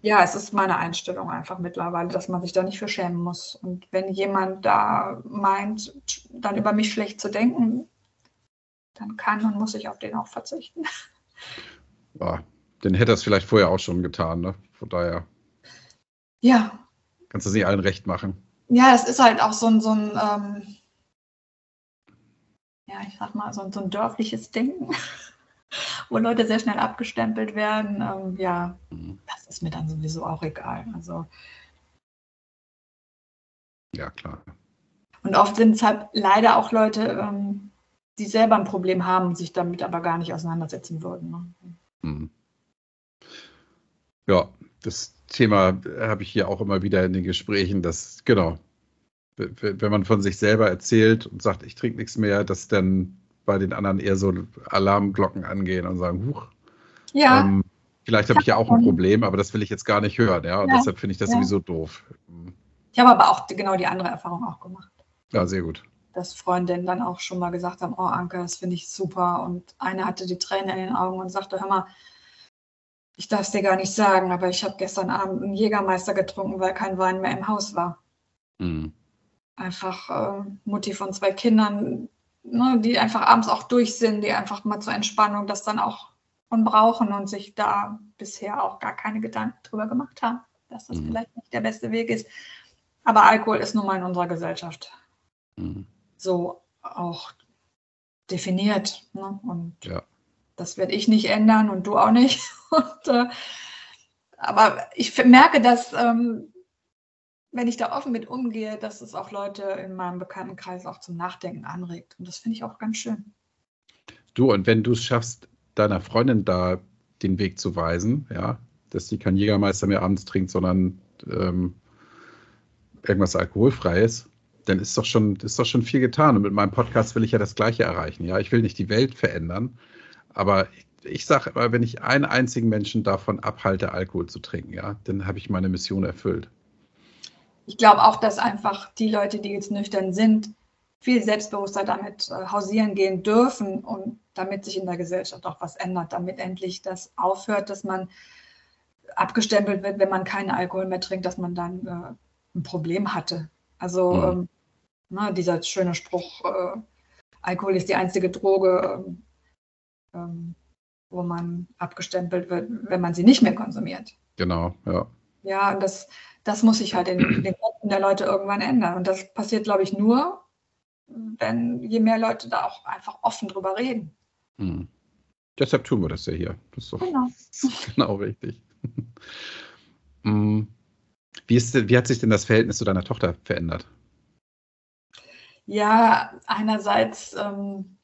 [SPEAKER 2] ja, es ist meine Einstellung einfach mittlerweile, dass man sich da nicht für schämen muss. Und wenn jemand da meint, dann über mich schlecht zu denken, dann kann und muss ich auf den auch verzichten.
[SPEAKER 1] Ja, den hätte er es vielleicht vorher auch schon getan, ne? Von daher.
[SPEAKER 2] Ja.
[SPEAKER 1] Kannst du es nicht allen recht machen
[SPEAKER 2] ja, es ist halt auch so ein, so ein ähm, ja, ich sag mal, so, so ein dörfliches Denken, wo Leute sehr schnell abgestempelt werden. Ähm, ja, das ist mir dann sowieso auch egal. Also.
[SPEAKER 1] Ja, klar.
[SPEAKER 2] Und oft sind es halt leider auch Leute, ähm, die selber ein Problem haben, sich damit aber gar nicht auseinandersetzen würden. Ne? Mhm.
[SPEAKER 1] Ja, das Thema habe ich hier auch immer wieder in den Gesprächen, dass, genau, wenn man von sich selber erzählt und sagt, ich trinke nichts mehr, dass dann bei den anderen eher so Alarmglocken angehen und sagen, huch, ja. Ähm, vielleicht habe ich ja auch ein Problem, aber das will ich jetzt gar nicht hören, ja, und ja. deshalb finde ich das ja. sowieso doof.
[SPEAKER 2] Ich habe aber auch genau die andere Erfahrung auch gemacht.
[SPEAKER 1] Ja, sehr gut.
[SPEAKER 2] Dass Freundinnen dann auch schon mal gesagt haben, oh Anke, das finde ich super. Und eine hatte die Tränen in den Augen und sagte, hör mal, ich darf es dir gar nicht sagen, aber ich habe gestern Abend einen Jägermeister getrunken, weil kein Wein mehr im Haus war. Mhm. Einfach äh, Mutti von zwei Kindern, ne, die einfach abends auch durch sind, die einfach mal zur Entspannung das dann auch von brauchen und sich da bisher auch gar keine Gedanken drüber gemacht haben, dass das mhm. vielleicht nicht der beste Weg ist. Aber Alkohol ist nun mal in unserer Gesellschaft mhm. so auch definiert. Ne? Und ja. Das werde ich nicht ändern und du auch nicht. Und, äh, aber ich merke, dass, ähm, wenn ich da offen mit umgehe, dass es auch Leute in meinem Bekanntenkreis auch zum Nachdenken anregt. Und das finde ich auch ganz schön.
[SPEAKER 1] Du, und wenn du es schaffst, deiner Freundin da den Weg zu weisen, ja, dass sie kein Jägermeister mehr abends trinkt, sondern ähm, irgendwas Alkoholfreies, dann ist doch schon, ist doch schon viel getan. Und mit meinem Podcast will ich ja das Gleiche erreichen. Ja, ich will nicht die Welt verändern, aber ich sage immer, wenn ich einen einzigen Menschen davon abhalte, Alkohol zu trinken, ja, dann habe ich meine Mission erfüllt.
[SPEAKER 2] Ich glaube auch, dass einfach die Leute, die jetzt nüchtern sind, viel selbstbewusster damit äh, hausieren gehen dürfen und damit sich in der Gesellschaft auch was ändert, damit endlich das aufhört, dass man abgestempelt wird, wenn man keinen Alkohol mehr trinkt, dass man dann äh, ein Problem hatte. Also mhm. ähm, na, ne, dieser schöne Spruch, äh, Alkohol ist die einzige Droge, ähm, wo man abgestempelt wird, wenn man sie nicht mehr konsumiert.
[SPEAKER 1] Genau, ja.
[SPEAKER 2] Ja, und das, das muss sich halt in den Köpfen der Leute irgendwann ändern. Und das passiert, glaube ich, nur, wenn je mehr Leute da auch einfach offen drüber reden.
[SPEAKER 1] Mhm. Deshalb tun wir das ja hier. Das ist doch genau, genau richtig. Mm. wie, ist, wie hat sich denn das Verhältnis zu deiner Tochter verändert?
[SPEAKER 2] Ja, einerseits ähm,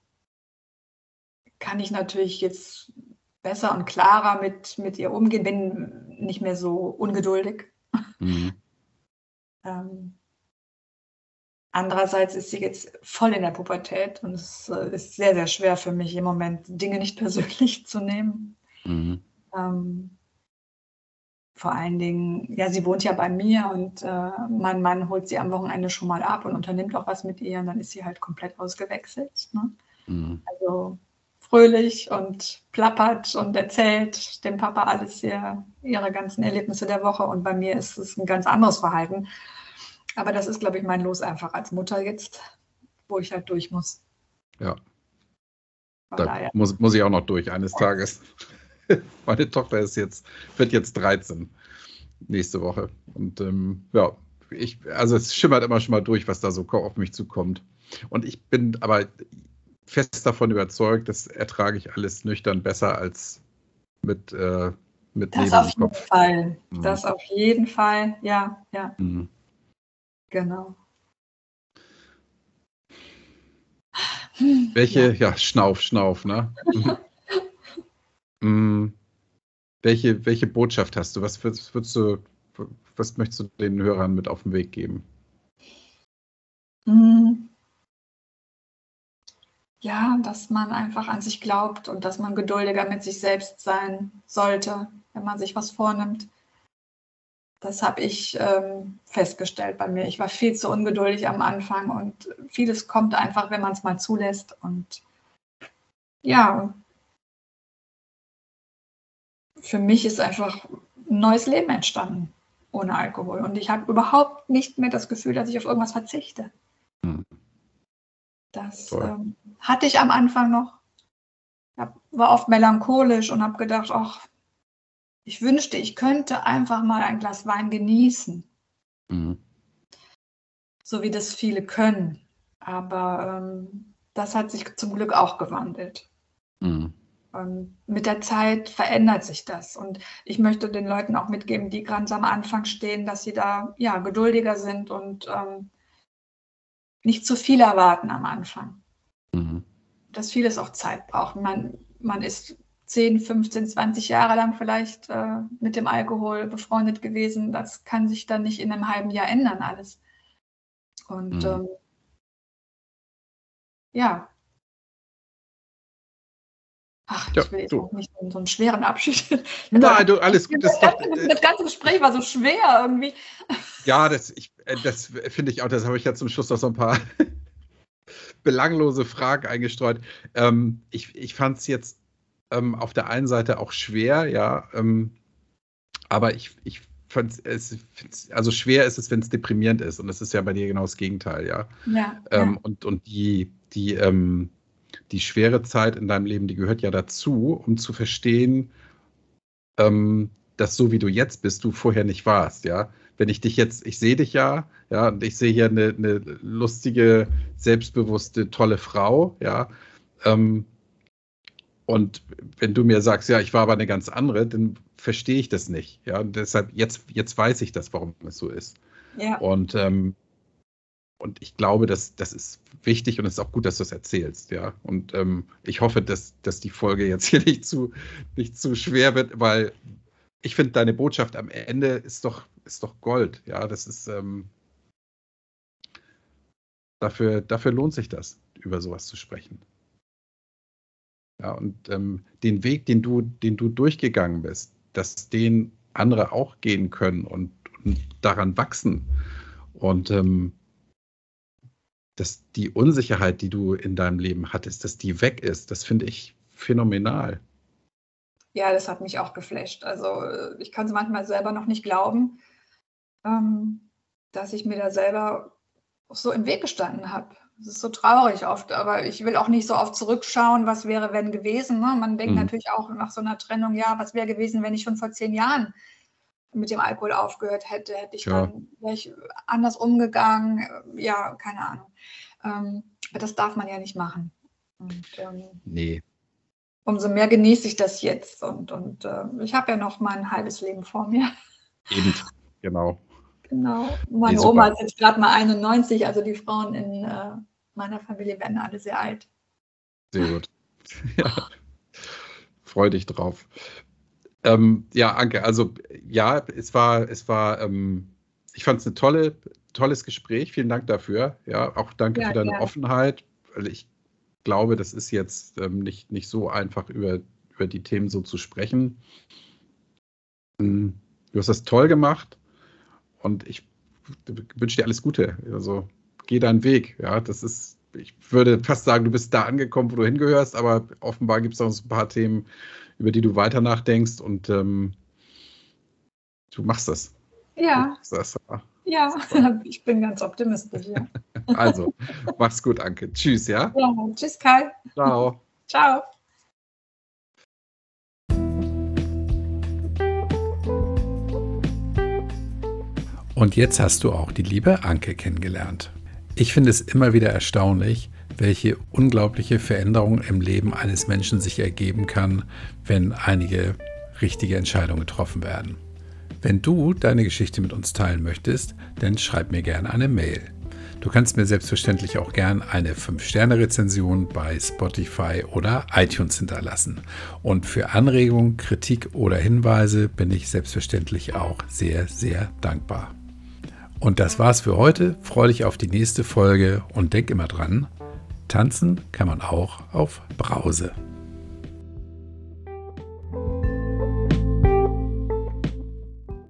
[SPEAKER 2] kann ich natürlich jetzt besser und klarer mit, mit ihr umgehen, bin nicht mehr so ungeduldig. Mhm. ähm, andererseits ist sie jetzt voll in der Pubertät und es äh, ist sehr, sehr schwer für mich im Moment, Dinge nicht persönlich zu nehmen. Mhm. Ähm, vor allen Dingen, ja, sie wohnt ja bei mir und äh, mein Mann holt sie am Wochenende schon mal ab und unternimmt auch was mit ihr und dann ist sie halt komplett ausgewechselt. Ne? Mhm. Also fröhlich und plappert und erzählt dem Papa alles ihr, ihre ganzen Erlebnisse der Woche und bei mir ist es ein ganz anderes Verhalten. Aber das ist, glaube ich, mein Los einfach als Mutter jetzt, wo ich halt durch muss.
[SPEAKER 1] Ja. Da muss, muss ich auch noch durch eines Tages. Meine Tochter ist jetzt, wird jetzt 13 nächste Woche. Und ähm, ja, ich, also es schimmert immer schon mal durch, was da so auf mich zukommt. Und ich bin aber fest davon überzeugt, das ertrage ich alles nüchtern besser als mit, äh, mit
[SPEAKER 2] Das auf jeden Fall. Mhm. Das auf jeden Fall, ja, ja. Mhm. Genau.
[SPEAKER 1] Welche, ja, ja Schnauf, Schnauf, ne? Mm. welche, welche Botschaft hast du? Was würdest, würdest du, was möchtest du den Hörern mit auf den Weg geben?
[SPEAKER 2] Mm. Ja, dass man einfach an sich glaubt und dass man geduldiger mit sich selbst sein sollte, wenn man sich was vornimmt. Das habe ich ähm, festgestellt bei mir. Ich war viel zu ungeduldig am Anfang und vieles kommt einfach, wenn man es mal zulässt. Und ja, für mich ist einfach ein neues Leben entstanden ohne Alkohol. Und ich habe überhaupt nicht mehr das Gefühl, dass ich auf irgendwas verzichte. Hm. Das ähm, hatte ich am Anfang noch. Ich war oft melancholisch und habe gedacht, ach, ich wünschte, ich könnte einfach mal ein Glas Wein genießen. Mhm. So wie das viele können. Aber ähm, das hat sich zum Glück auch gewandelt. Mhm. Und mit der Zeit verändert sich das. Und ich möchte den Leuten auch mitgeben, die ganz am Anfang stehen, dass sie da ja geduldiger sind und ähm, nicht zu viel erwarten am Anfang. Mhm. Dass vieles auch Zeit braucht. Man, man ist 10, 15, 20 Jahre lang vielleicht äh, mit dem Alkohol befreundet gewesen. Das kann sich dann nicht in einem halben Jahr ändern, alles. Und mhm. ähm, ja, Ach, ja, ich will jetzt du. auch nicht so, einen schweren Abschied.
[SPEAKER 1] Nein, du, alles gut.
[SPEAKER 2] Das, das, das, ganze Gespräch war so schwer irgendwie.
[SPEAKER 1] Ja, das, äh, das finde ich auch, das habe ich ja zum Schluss noch so ein paar belanglose Fragen eingestreut. Ähm, ich ich fand es jetzt ähm, auf der einen Seite auch schwer, ja, ähm, aber ich, ich fand es, also schwer ist es, wenn es deprimierend ist und das ist ja bei dir genau das Gegenteil, ja. Ja. Ähm, ja. Und, und die, die, ähm, die schwere Zeit in deinem Leben, die gehört ja dazu, um zu verstehen, ähm, dass so wie du jetzt bist, du vorher nicht warst, ja. Wenn ich dich jetzt, ich sehe dich ja, ja, und ich sehe hier eine, eine lustige, selbstbewusste, tolle Frau, ja. Ähm, und wenn du mir sagst, ja, ich war aber eine ganz andere, dann verstehe ich das nicht. Ja, und deshalb, jetzt, jetzt weiß ich das, warum es so ist. Ja. Und ähm, und ich glaube, dass das ist wichtig und es ist auch gut, dass du es erzählst, ja. Und ähm, ich hoffe, dass, dass die Folge jetzt hier nicht zu, nicht zu schwer wird, weil ich finde, deine Botschaft am Ende ist doch, ist doch Gold, ja. Das ist ähm, dafür, dafür lohnt sich das, über sowas zu sprechen. Ja, und ähm, den Weg, den du, den du durchgegangen bist, dass den andere auch gehen können und, und daran wachsen. Und ähm, dass die Unsicherheit, die du in deinem Leben hattest, dass die weg ist, das finde ich phänomenal.
[SPEAKER 2] ja, das hat mich auch geflasht. Also ich kann es manchmal selber noch nicht glauben, ähm, dass ich mir da selber so im Weg gestanden habe. Das ist so traurig oft, aber ich will auch nicht so oft zurückschauen, was wäre, wenn gewesen. Ne? Man denkt mhm. natürlich auch nach so einer Trennung, ja, was wäre gewesen, wenn ich schon vor zehn Jahren mit dem Alkohol aufgehört hätte, hätte ich ja. dann ich anders umgegangen, ja, keine Ahnung. Ähm, aber das darf man ja nicht machen. Und, ähm, nee. Umso mehr genieße ich das jetzt und, und äh, ich habe ja noch mal ein halbes Leben vor mir.
[SPEAKER 1] Eben, genau.
[SPEAKER 2] Genau. Meine nee, Oma ist jetzt gerade mal 91, also die Frauen in äh, meiner Familie werden alle sehr alt.
[SPEAKER 1] Sehr gut. ja. Freu dich drauf. Ähm, ja, Anke, also ja, es war, es war, ähm, ich fand es ein tolle, tolles Gespräch. Vielen Dank dafür. Ja, auch danke ja, für deine ja. Offenheit, weil ich glaube, das ist jetzt ähm, nicht, nicht so einfach, über, über die Themen so zu sprechen. Hm, du hast das toll gemacht und ich wünsche dir alles Gute. Also geh deinen Weg. Ja, das ist, ich würde fast sagen, du bist da angekommen, wo du hingehörst, aber offenbar gibt es auch ein paar Themen, über die du weiter nachdenkst und ähm, du machst das.
[SPEAKER 2] Ja. Das, ja, ich bin ganz optimistisch. Ja.
[SPEAKER 1] also, mach's gut, Anke. Tschüss, ja?
[SPEAKER 2] Ja, tschüss, Kai.
[SPEAKER 1] Ciao.
[SPEAKER 2] Ciao.
[SPEAKER 1] Und jetzt hast du auch die liebe Anke kennengelernt. Ich finde es immer wieder erstaunlich, welche unglaubliche Veränderung im Leben eines Menschen sich ergeben kann, wenn einige richtige Entscheidungen getroffen werden. Wenn du deine Geschichte mit uns teilen möchtest, dann schreib mir gerne eine Mail. Du kannst mir selbstverständlich auch gerne eine 5-Sterne-Rezension bei Spotify oder iTunes hinterlassen. Und für Anregungen, Kritik oder Hinweise bin ich selbstverständlich auch sehr, sehr dankbar. Und das war's für heute. Freue dich auf die nächste Folge und denk immer dran, tanzen kann man auch auf Brause.